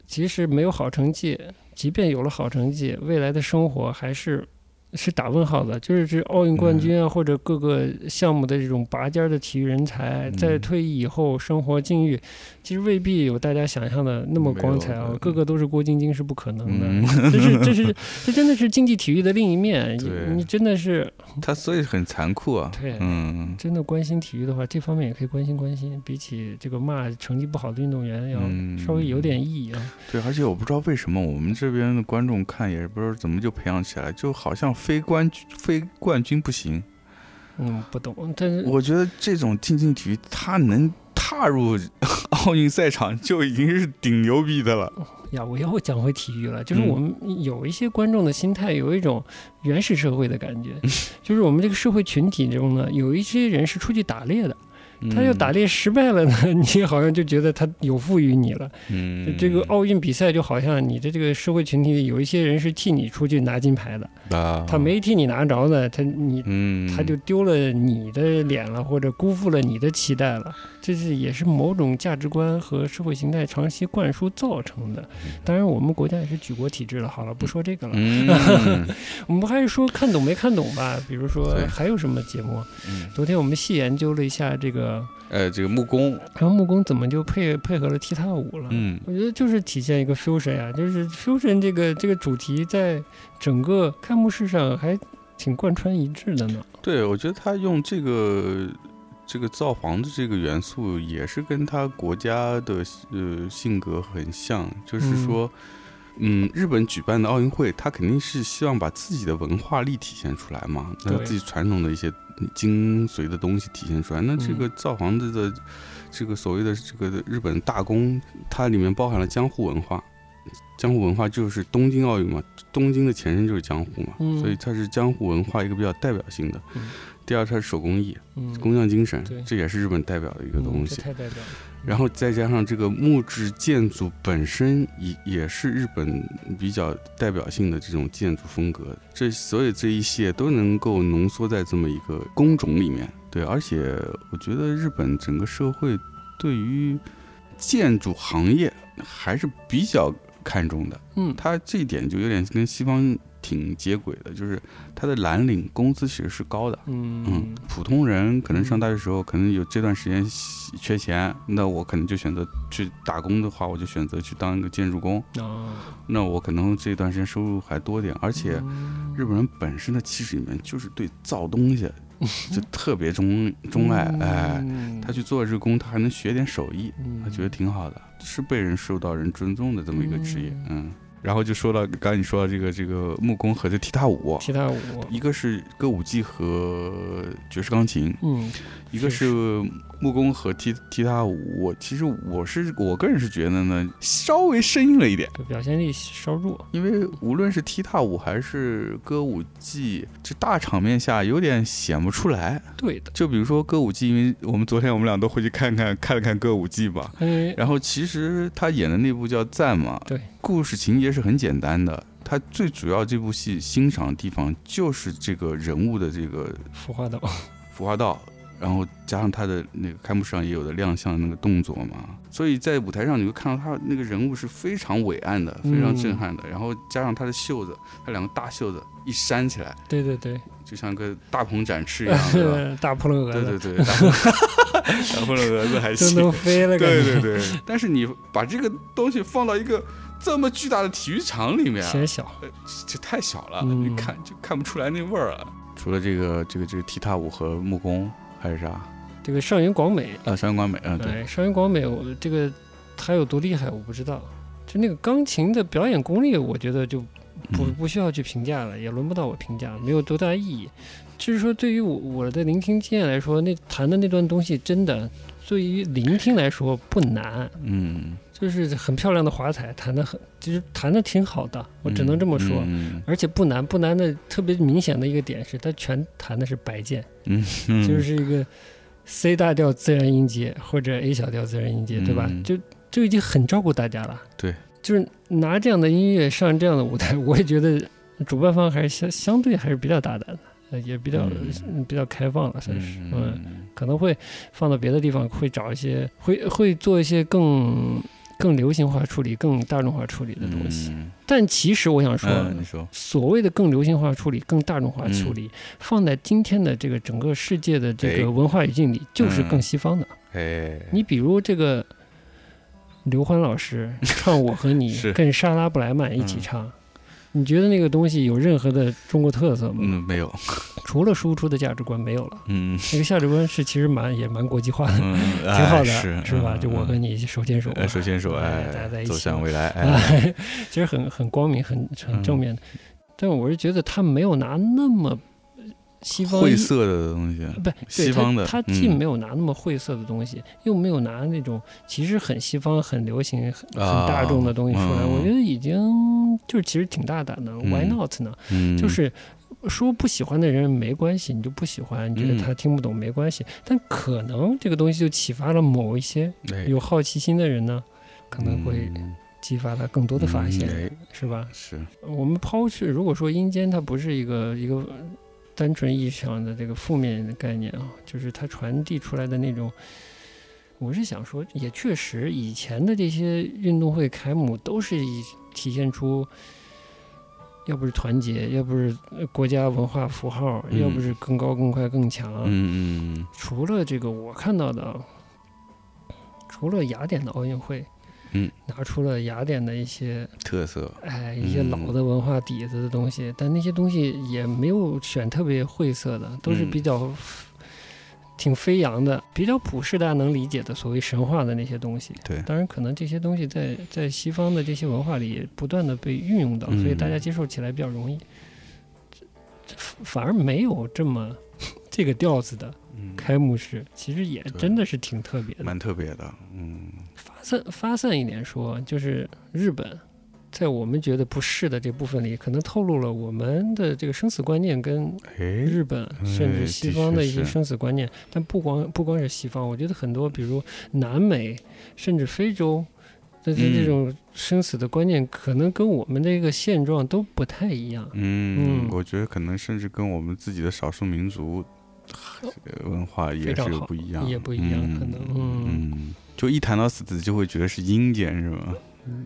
Speaker 2: 即使没有好成绩，即便有了好成绩，未来的生活还是是打问号的。就是这奥运冠军啊，或者各个项目的这种拔尖儿的体育人才，
Speaker 1: 嗯
Speaker 2: 在退役以后生活境遇，其实未必有大家想象的那么光彩啊。个个都是郭晶晶是不可能的。
Speaker 1: 嗯，
Speaker 2: 这是这是 这真的是竞技体育的另一面。你
Speaker 1: 对
Speaker 2: 你真的是
Speaker 1: 他所以很残酷啊。
Speaker 2: 对
Speaker 1: 嗯
Speaker 2: 真的关心体育的话，这方面也可以关心关心。比起这个骂成绩不好的运动员，要
Speaker 1: 嗯
Speaker 2: 稍微有点意义啊。
Speaker 1: 对，而且我不知道为什么我们这边的观众看也不知道怎么就培养起来，就好像非冠军非冠军不行。
Speaker 2: 嗯，不懂，但是
Speaker 1: 我觉得这种竞技体育，他能踏入 奥运赛场就已经是顶牛逼的了。
Speaker 2: 呀，我又讲回体育了，就是
Speaker 1: 嗯
Speaker 2: 我们有一些观众的心态有一种原始社会的感觉，就是我们这个社会群体中呢，有一些人是出去打猎的，他要打猎失败了呢，你好像就觉得他有负于你了。
Speaker 1: 嗯，
Speaker 2: 这个奥运比赛就好像你的这个社会群体里有一些人是替你出去拿金牌的，
Speaker 1: 啊，
Speaker 2: 他没替你拿着呢，他你
Speaker 1: 嗯，
Speaker 2: 他就丢了你的脸了，或者辜负了你的期待了，这是也是某种价值观和社会形态长期灌输造成的。当然，我们国家也是举国体制了。好了，不说这个了，
Speaker 1: 嗯
Speaker 2: 我们还是说看懂没看懂吧。比如说还有什么节目？
Speaker 1: 嗯，
Speaker 2: 昨天我们细研究了一下这个，
Speaker 1: 呃，这个木工，
Speaker 2: 然后木工怎么就配配合了踢踏舞了。
Speaker 1: 嗯
Speaker 2: 我觉得就是体现一个 fusion 啊，就是 fusion 这个这个主题在整个开幕式上还挺贯穿一致的呢。
Speaker 1: 对，我觉得他用这个这个造房子这个元素，也是跟他国家的呃性格很像，就是
Speaker 2: 嗯
Speaker 1: 说，嗯日本举办的奥运会，他肯定是希望把自己的文化力体现出来嘛，那自己传统的一些精髓的东西体现出来。那这
Speaker 2: 嗯
Speaker 1: 个造房子的这个所谓的这个日本大工，它里面包含了江户文化。江户文化就是东京奥运嘛，东京的前身就是江户嘛，
Speaker 2: 嗯
Speaker 1: 所以它是江户文化一个比较代表性的。
Speaker 2: 嗯
Speaker 1: 第二，它是手工艺，
Speaker 2: 嗯，
Speaker 1: 工匠精神，这也是日本代表的一个
Speaker 2: 嗯
Speaker 1: 东西。
Speaker 2: 这太代表了。
Speaker 1: 然后再加上这个木质建筑本身也也是日本比较代表性的这种建筑风格，这所有这一切都能够浓缩在这么一个工种里面。对，而且我觉得日本整个社会对于建筑行业还是比较看重的，
Speaker 2: 嗯，
Speaker 1: 它这一点就有点跟西方挺接轨的，就是他的蓝领工资其实是高的。嗯
Speaker 2: 嗯，
Speaker 1: 普通人可能上大学时候，可能有这段时间缺钱，那我可能就选择去打工的话，我就选择去当一个建筑工。
Speaker 2: 哦，
Speaker 1: 那我可能这段时间收入还多点，而且
Speaker 2: 嗯
Speaker 1: 日本人本身的气质里面就是对造东西就 特别钟钟爱，哎，
Speaker 2: 嗯
Speaker 1: 他去做这个工，他还能学点手艺，他觉得
Speaker 2: 嗯
Speaker 1: 挺好的，是被人受到人尊重的这么一个职业，嗯。然后就说到刚才你说到这个这个木工和这踢踏舞，
Speaker 2: 踢踏舞，
Speaker 1: 一个是歌舞伎和爵士钢琴，
Speaker 2: 嗯，
Speaker 1: 一个是木工和踢踢踏舞。我其实我是我个人是觉得呢，稍微生硬了一点，
Speaker 2: 就表现力稍弱。
Speaker 1: 因为无论是踢踏舞还是歌舞伎，这大场面下有点显不出来。
Speaker 2: 对的，
Speaker 1: 就比如说歌舞伎，因为我们昨天我们俩都回去看看看了看歌舞伎吧。
Speaker 2: 哎，
Speaker 1: 然后其实他演的那部叫《赞》嘛，
Speaker 2: 对，
Speaker 1: 故事情节是很简单的。他最主要这部戏欣赏的地方就是这个人物的这个
Speaker 2: 服化道，
Speaker 1: 服化道，然后加上他的那个开幕式上也有的亮相的那个动作嘛，所以在舞台上你会看到他那个人物是非常伟岸的，非常震撼的。然后加上他的袖子，他两个大袖子一扇起来，
Speaker 2: 对对对，
Speaker 1: 就像个大鹏展翅一样，对吧？
Speaker 2: 大扑棱蛾子
Speaker 1: 对对，对大扑棱蛾子还
Speaker 2: 都
Speaker 1: 行，
Speaker 2: 能飞了，
Speaker 1: 对对对。但是你把这个东西放到一个这么巨大的体育场里面，
Speaker 2: 显小，
Speaker 1: 这太小了，
Speaker 2: 嗯
Speaker 1: 你看就看不出来那味儿了。除了这个这个这个踢踏舞和木工，还是啥？
Speaker 2: 这个上原广美
Speaker 1: 啊，上原广美，啊，对，
Speaker 2: 上原广美，我这个他有多厉害，我不知道。就那个钢琴的表演功力，我觉得就不不需要去评价了，也轮不到我评价，没有多大意义。就是说，对于我我的聆听经验来说，那弹的那段东西，真的对于聆听来说不难。
Speaker 1: 嗯，
Speaker 2: 就是很漂亮的华彩，弹的很，就是弹的挺好的，我只能这么说。而且不难，不难的特别明显的一个点是，他全弹的是白键，
Speaker 1: 嗯，
Speaker 2: 就是一个 C 大调自然音阶或者 A 小调自然音阶，对吧？就就已经很照顾大家了。
Speaker 1: 对，
Speaker 2: 就是拿这样的音乐上这样的舞台，我也觉得主办方还是相相对还是比较大胆的。也比较比较开放了，算是嗯，可能会放到别的地方，会找一些会会做一些更更流行化处理、更大众化处理的东西。但其实我想说，
Speaker 1: 你说
Speaker 2: 所谓的更流行化处理、更大众化处理，放在今天的这个整个世界的这个文化语境里，就是更西方的。
Speaker 1: 哎，
Speaker 2: 你比如这个刘欢老师 唱《我和你》，跟莎拉布莱曼一起唱。你觉得那个东西有任何的中国特色吗？
Speaker 1: 嗯，没有，
Speaker 2: 除了输出的价值观没有了。
Speaker 1: 嗯，
Speaker 2: 那个价值观是其实蛮也蛮国际化的，挺好的，是吧？就我和你手牵手，
Speaker 1: 手牵手，
Speaker 2: 哎，大家在一起
Speaker 1: 走向未来，哎，
Speaker 2: 其实很很光明，很很正面的。但我是觉得他没有拿那么。西方
Speaker 1: 晦涩的东西，
Speaker 2: 不，
Speaker 1: 西方的，
Speaker 2: 他既没有拿那么晦涩的东西，又没有拿那种其实很西方、很流行、很大众的东西出来。我觉得已经就是其实挺大胆的，Why not 呢？就是说不喜欢的人没关系，你就不喜欢，你觉得他听不懂没关系。但可能这个东西就启发了某一些有好奇心的人呢，可能会激发他更多的发现，是吧？
Speaker 1: 是
Speaker 2: 我们抛去，如果说阴间它不是一个一个。单纯意义上的这个负面的概念啊，就是它传递出来的那种。我是想说，也确实，以前的这些运动会开幕都是以体现出，要不是团结，要不是国家文化符号，要不是更高、更快、更强。
Speaker 1: 嗯嗯。
Speaker 2: 除了这个，我看到的，除了雅典的奥运会。
Speaker 1: 嗯，
Speaker 2: 拿出了雅典的一些
Speaker 1: 特色，
Speaker 2: 哎，一些老的文化底子的东西，但那些东西也没有选特别晦涩的，都是比较挺飞扬的，比较普世大家能理解的所谓神话的那些东西。
Speaker 1: 对，
Speaker 2: 当然可能这些东西在在西方的这些文化里不断的被运用到，所以大家接受起来比较容易，反而没有这么这个调子的。开幕式其实也真的是挺特别的，
Speaker 1: 蛮特别的。嗯，
Speaker 2: 发散发散一点说，就是日本在我们觉得不是的这部分里，可能透露了我们的这个生死观念跟日本甚至西方的一些生死观念。但不光不光是西方，我觉得很多比如南美甚至非洲的这种生死的观念，可能跟我们这个现状都不太一样。
Speaker 1: 嗯，我觉得可能甚至跟我们自己的少数民族。这个文化也是不一样，
Speaker 2: 也不一样，可能
Speaker 1: 嗯，就一谈到死，就会觉得是阴间，是吧？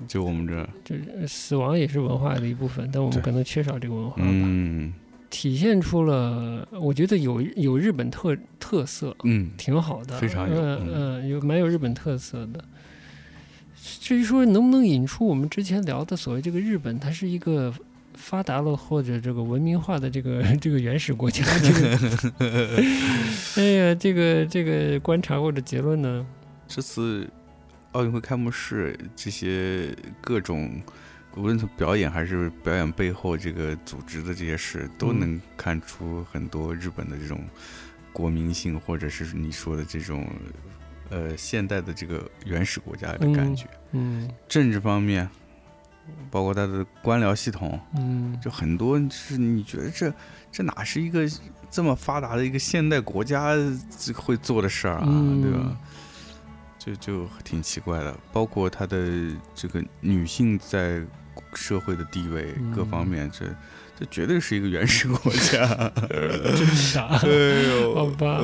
Speaker 1: 就我们这，
Speaker 2: 就是死亡也是文化的一部分，但我们可能缺少这个文化吧。
Speaker 1: 嗯，
Speaker 2: 体现出了，我觉得有有日本特特色，
Speaker 1: 嗯，
Speaker 2: 挺好的，
Speaker 1: 非常有，
Speaker 2: 嗯，有蛮有日本特色的。至于说能不能引出我们之前聊的所谓这个日本，它是一个。发达了或者这个文明化的这个 这个原始国家，这个，哎呀，这个这个观察或者结论呢？
Speaker 1: 这次奥运会开幕式这些各种，无论从表演还是表演背后这个组织的这些事，都能看出很多日本的这种国民性，或者是你说的这种呃现代的这个原始国家的感觉。
Speaker 2: 嗯，
Speaker 1: 政治方面。包括他的官僚系统，
Speaker 2: 嗯，
Speaker 1: 就很多是你觉得这这哪是一个这么发达的一个现代国家会做的事儿啊，对吧？就就挺奇怪的。包括他的这个女性在社会的地位各方面，这这绝对是一个原始国家，
Speaker 2: 真傻，
Speaker 1: 哎呦，
Speaker 2: 好吧，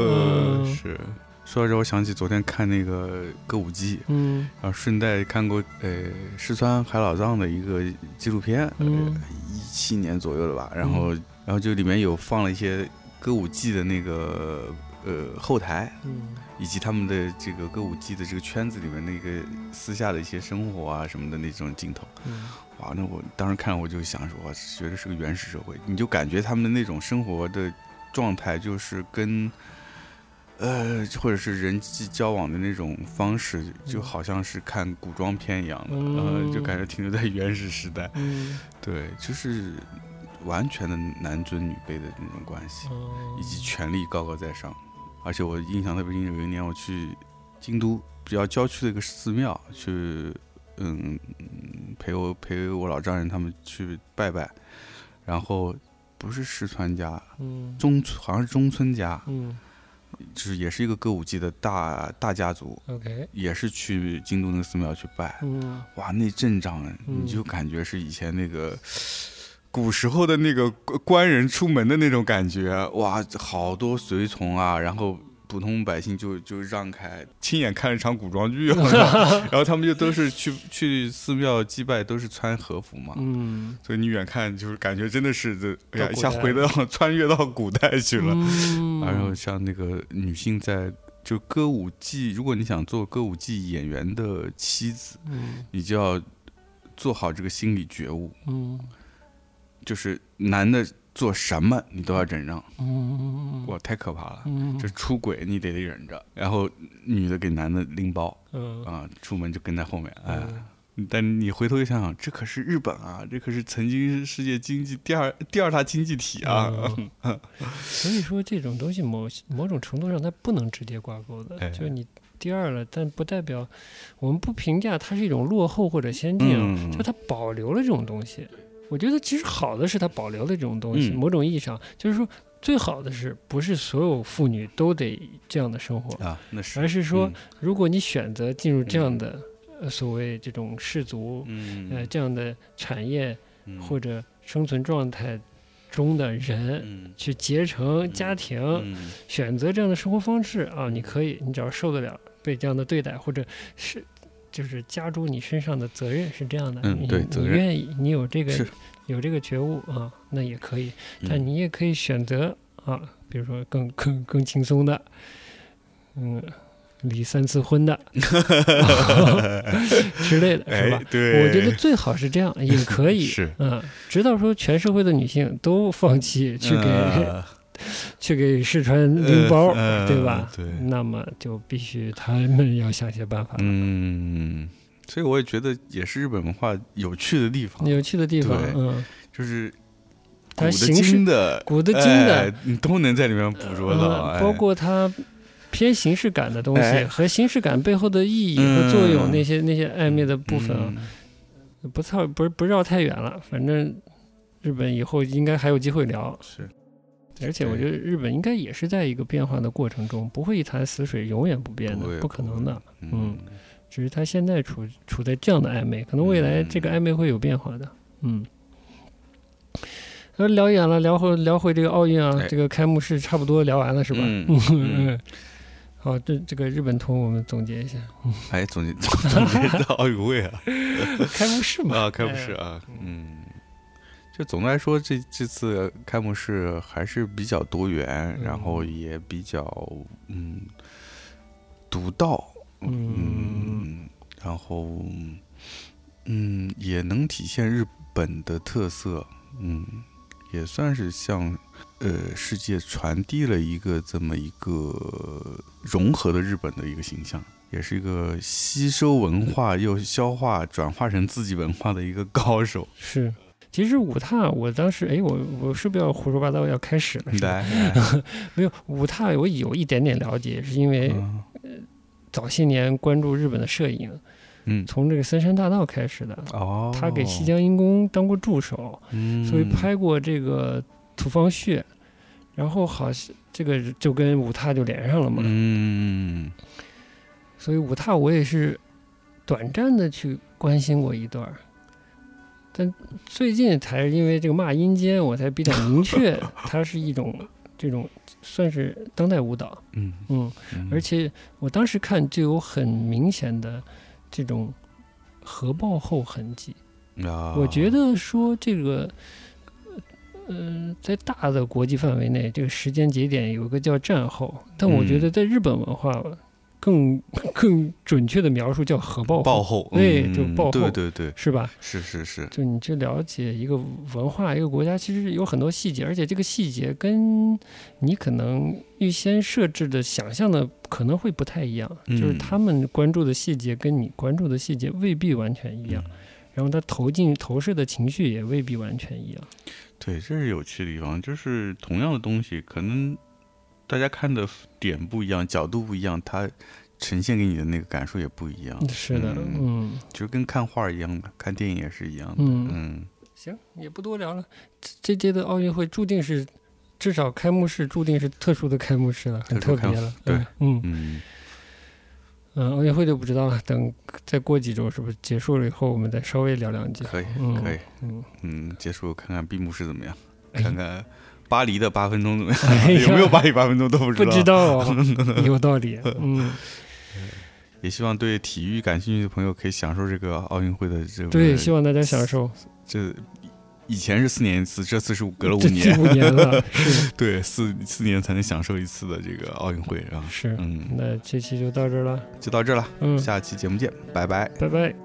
Speaker 1: 是。说到这，我想起昨天看那个歌舞伎，
Speaker 2: 嗯，
Speaker 1: 然后顺带看过呃四川海老藏的一个纪录片，
Speaker 2: 嗯，
Speaker 1: 一七年左右的吧，然后然后就里面有放了一些歌舞伎的那个呃后台，
Speaker 2: 嗯，
Speaker 1: 以及他们的这个歌舞伎的这个圈子里面那个私下的一些生活啊什么的那种镜头，
Speaker 2: 嗯，
Speaker 1: 哇，那我当时看我就想说，我觉得是个原始社会，你就感觉他们的那种生活的状态就是跟。呃，或者是人际交往的那种方式，就好像是看古装片一样的，呃，就感觉停留在 原始时代。
Speaker 2: 嗯，
Speaker 1: 对，就是完全的男尊女卑的那种关系，以及权力高高在上。而且我印象特别深，有一年我去京都比较郊区的一个寺庙去，嗯，陪我陪我老丈人他们去拜拜，然后不是石川家，
Speaker 2: 嗯，
Speaker 1: 中好像是中村家，
Speaker 2: 嗯。
Speaker 1: 就是也是一个歌舞伎的大大家族
Speaker 2: ，OK，
Speaker 1: 也是去京都那个寺庙去拜，
Speaker 2: 嗯，
Speaker 1: 哇，那阵仗，你就感觉是以前那个古时候的那个官人出门的那种感觉，哇，好多随从啊，然后。普通百姓就就让开，亲眼看了场古装剧，然后他们就都是去去寺庙祭拜，都是穿和服嘛，
Speaker 2: 嗯，
Speaker 1: 所以你远看就是感觉真的是这，哎呀，像回到穿越到古代去了。然后像那个女性在就歌舞伎，如果你想做歌舞伎演员的妻子，
Speaker 2: 嗯，
Speaker 1: 你就要做好这个心理觉悟，
Speaker 2: 嗯，
Speaker 1: 就是男的。做什么你都要忍让，
Speaker 2: 嗯，
Speaker 1: 哇，太可怕了，
Speaker 2: 嗯，
Speaker 1: 这出轨你得得忍着，然后女的给男的拎包，
Speaker 2: 嗯。
Speaker 1: 啊，出门就跟在后面，哎，但你回头一想想，这可是日本啊，这可是曾经世界经济第二第二大经济体啊，
Speaker 2: 所以说这种东西某某种程度上它不能直接挂钩的，就是你第二了，但不代表我们不评价它是一种落后或者先进，就它保留了这种东西。我觉得其实好的是它保留了这种东西，某种意义上就是说，最好的是不是所有妇女都得这样的生活
Speaker 1: 啊？那是，
Speaker 2: 而是说，如果你选择进入这样的所谓这种氏族，呃，这样的产业或者生存状态中的人，去结成家庭，选择这样的生活方式啊，你可以，你只要受得了被这样的对待，或者是。就是加诸你身上的责任是这样的，
Speaker 1: 嗯，对，
Speaker 2: 你愿意，你有这个有这个觉悟啊，那也可以，但你也可以选择啊，比如说更更更轻松的，嗯，离三次婚的 之类的，是吧？
Speaker 1: 对，
Speaker 2: 我觉得最好是这样，也可以，
Speaker 1: 是，
Speaker 2: 嗯，直到说全社会的女性都放弃去给。去给世川拎包，对吧？
Speaker 1: 对，
Speaker 2: 那么就必须他们要想些办法。
Speaker 1: 嗯，所以我也觉得也是日本文化有趣的地方。
Speaker 2: 有趣的地方，嗯，
Speaker 1: 就是
Speaker 2: 古的
Speaker 1: 今的、
Speaker 2: 古的今的，
Speaker 1: 你都能在里面捕捉到。
Speaker 2: 包括它偏形式感的东西和形式感背后的意义和作用，那些那些暧昧的部分啊，不操，不不绕太远了。反正日本以后应该还有机会聊。
Speaker 1: 是。
Speaker 2: 而且我觉得日本应该也是在一个变化的过程中，不会一潭死水，永远不变的，不可能的。嗯，只是他现在处处在这样的暧昧，可能未来这个暧昧会有变化的。嗯，那聊远了，聊回聊回这个奥运啊，这个开幕式差不多聊完了是吧？嗯。好，这这个日本通我们总结一下。
Speaker 1: 哎，总结总结到奥运会啊，
Speaker 2: 开幕式嘛。
Speaker 1: 啊，开幕式啊，嗯。就总的来说，这这次开幕式还是比较多元，然后也比较嗯独到，嗯，然后嗯也能体现日本的特色，嗯，也算是向呃世界传递了一个这么一个融合的日本的一个形象，也是一个吸收文化又消化转化成自己文化的一个高手，
Speaker 2: 是。其实武踏，我当时哎，我我是不是要胡说八道要开始了？没有武踏，我有一点点了解，是因为早些年关注日本的摄影，
Speaker 1: 嗯，
Speaker 2: 从这个森山大道开始的。
Speaker 1: 哦，
Speaker 2: 他给西江英公当过助手，
Speaker 1: 嗯，
Speaker 2: 所以拍过这个土方穴，然后好像这个就跟武踏就连上了嘛，
Speaker 1: 嗯，
Speaker 2: 所以武踏我也是短暂的去关心过一段。但最近才因为这个骂阴间，我才比较明确，它是一种这种算是当代舞蹈。
Speaker 1: 嗯
Speaker 2: 嗯，而且我当时看就有很明显的这种核爆后痕迹。我觉得说这个，呃，在大的国际范围内，这个时间节点有一个叫战后，但我觉得在日本文化更更准确的描述叫核爆
Speaker 1: 爆后，
Speaker 2: 对，就爆后，
Speaker 1: 对对对，
Speaker 2: 是吧？
Speaker 1: 是是是，
Speaker 2: 就你去了解一个文化、一个国家，其实有很多细节，而且这个细节跟你可能预先设置的、想象的可能会不太一样，就是他们关注的细节跟你关注的细节未必完全一样，然后他投进投射的情绪也未必完全一样。
Speaker 1: 对，这是有趣的地方，就是同样的东西，可能大家看的点不一样，角度不一样，它呈现给你的那个感受也不一样。
Speaker 2: 是的，嗯，
Speaker 1: 就跟看画一样的，看电影也是一样的。嗯，
Speaker 2: 行，也不多聊了。这届的奥运会注定是，至少开幕式注定是特殊的开幕式了，很特别了。
Speaker 1: 对，
Speaker 2: 嗯嗯。嗯，奥运会就不知道了。等再过几周，是不是结束了以后，我们再稍微聊两句？
Speaker 1: 可以，可以。嗯嗯，结束看看闭幕式怎么样？看看巴黎的八分钟怎么样？有没有巴黎八分钟都不知道。
Speaker 2: 不知道，有道理。嗯，
Speaker 1: 也希望对体育感兴趣的朋友可以享受这个奥运会的这个。
Speaker 2: 对，希望大家享受。
Speaker 1: 这。以前是四年一次，这次是隔了五年，
Speaker 2: 五年了，
Speaker 1: 对，四四年才能享受一次的这个奥运会，啊？
Speaker 2: 是，嗯，那这期就到这了，
Speaker 1: 就到这了，嗯，下期节目见，拜拜，
Speaker 2: 拜拜。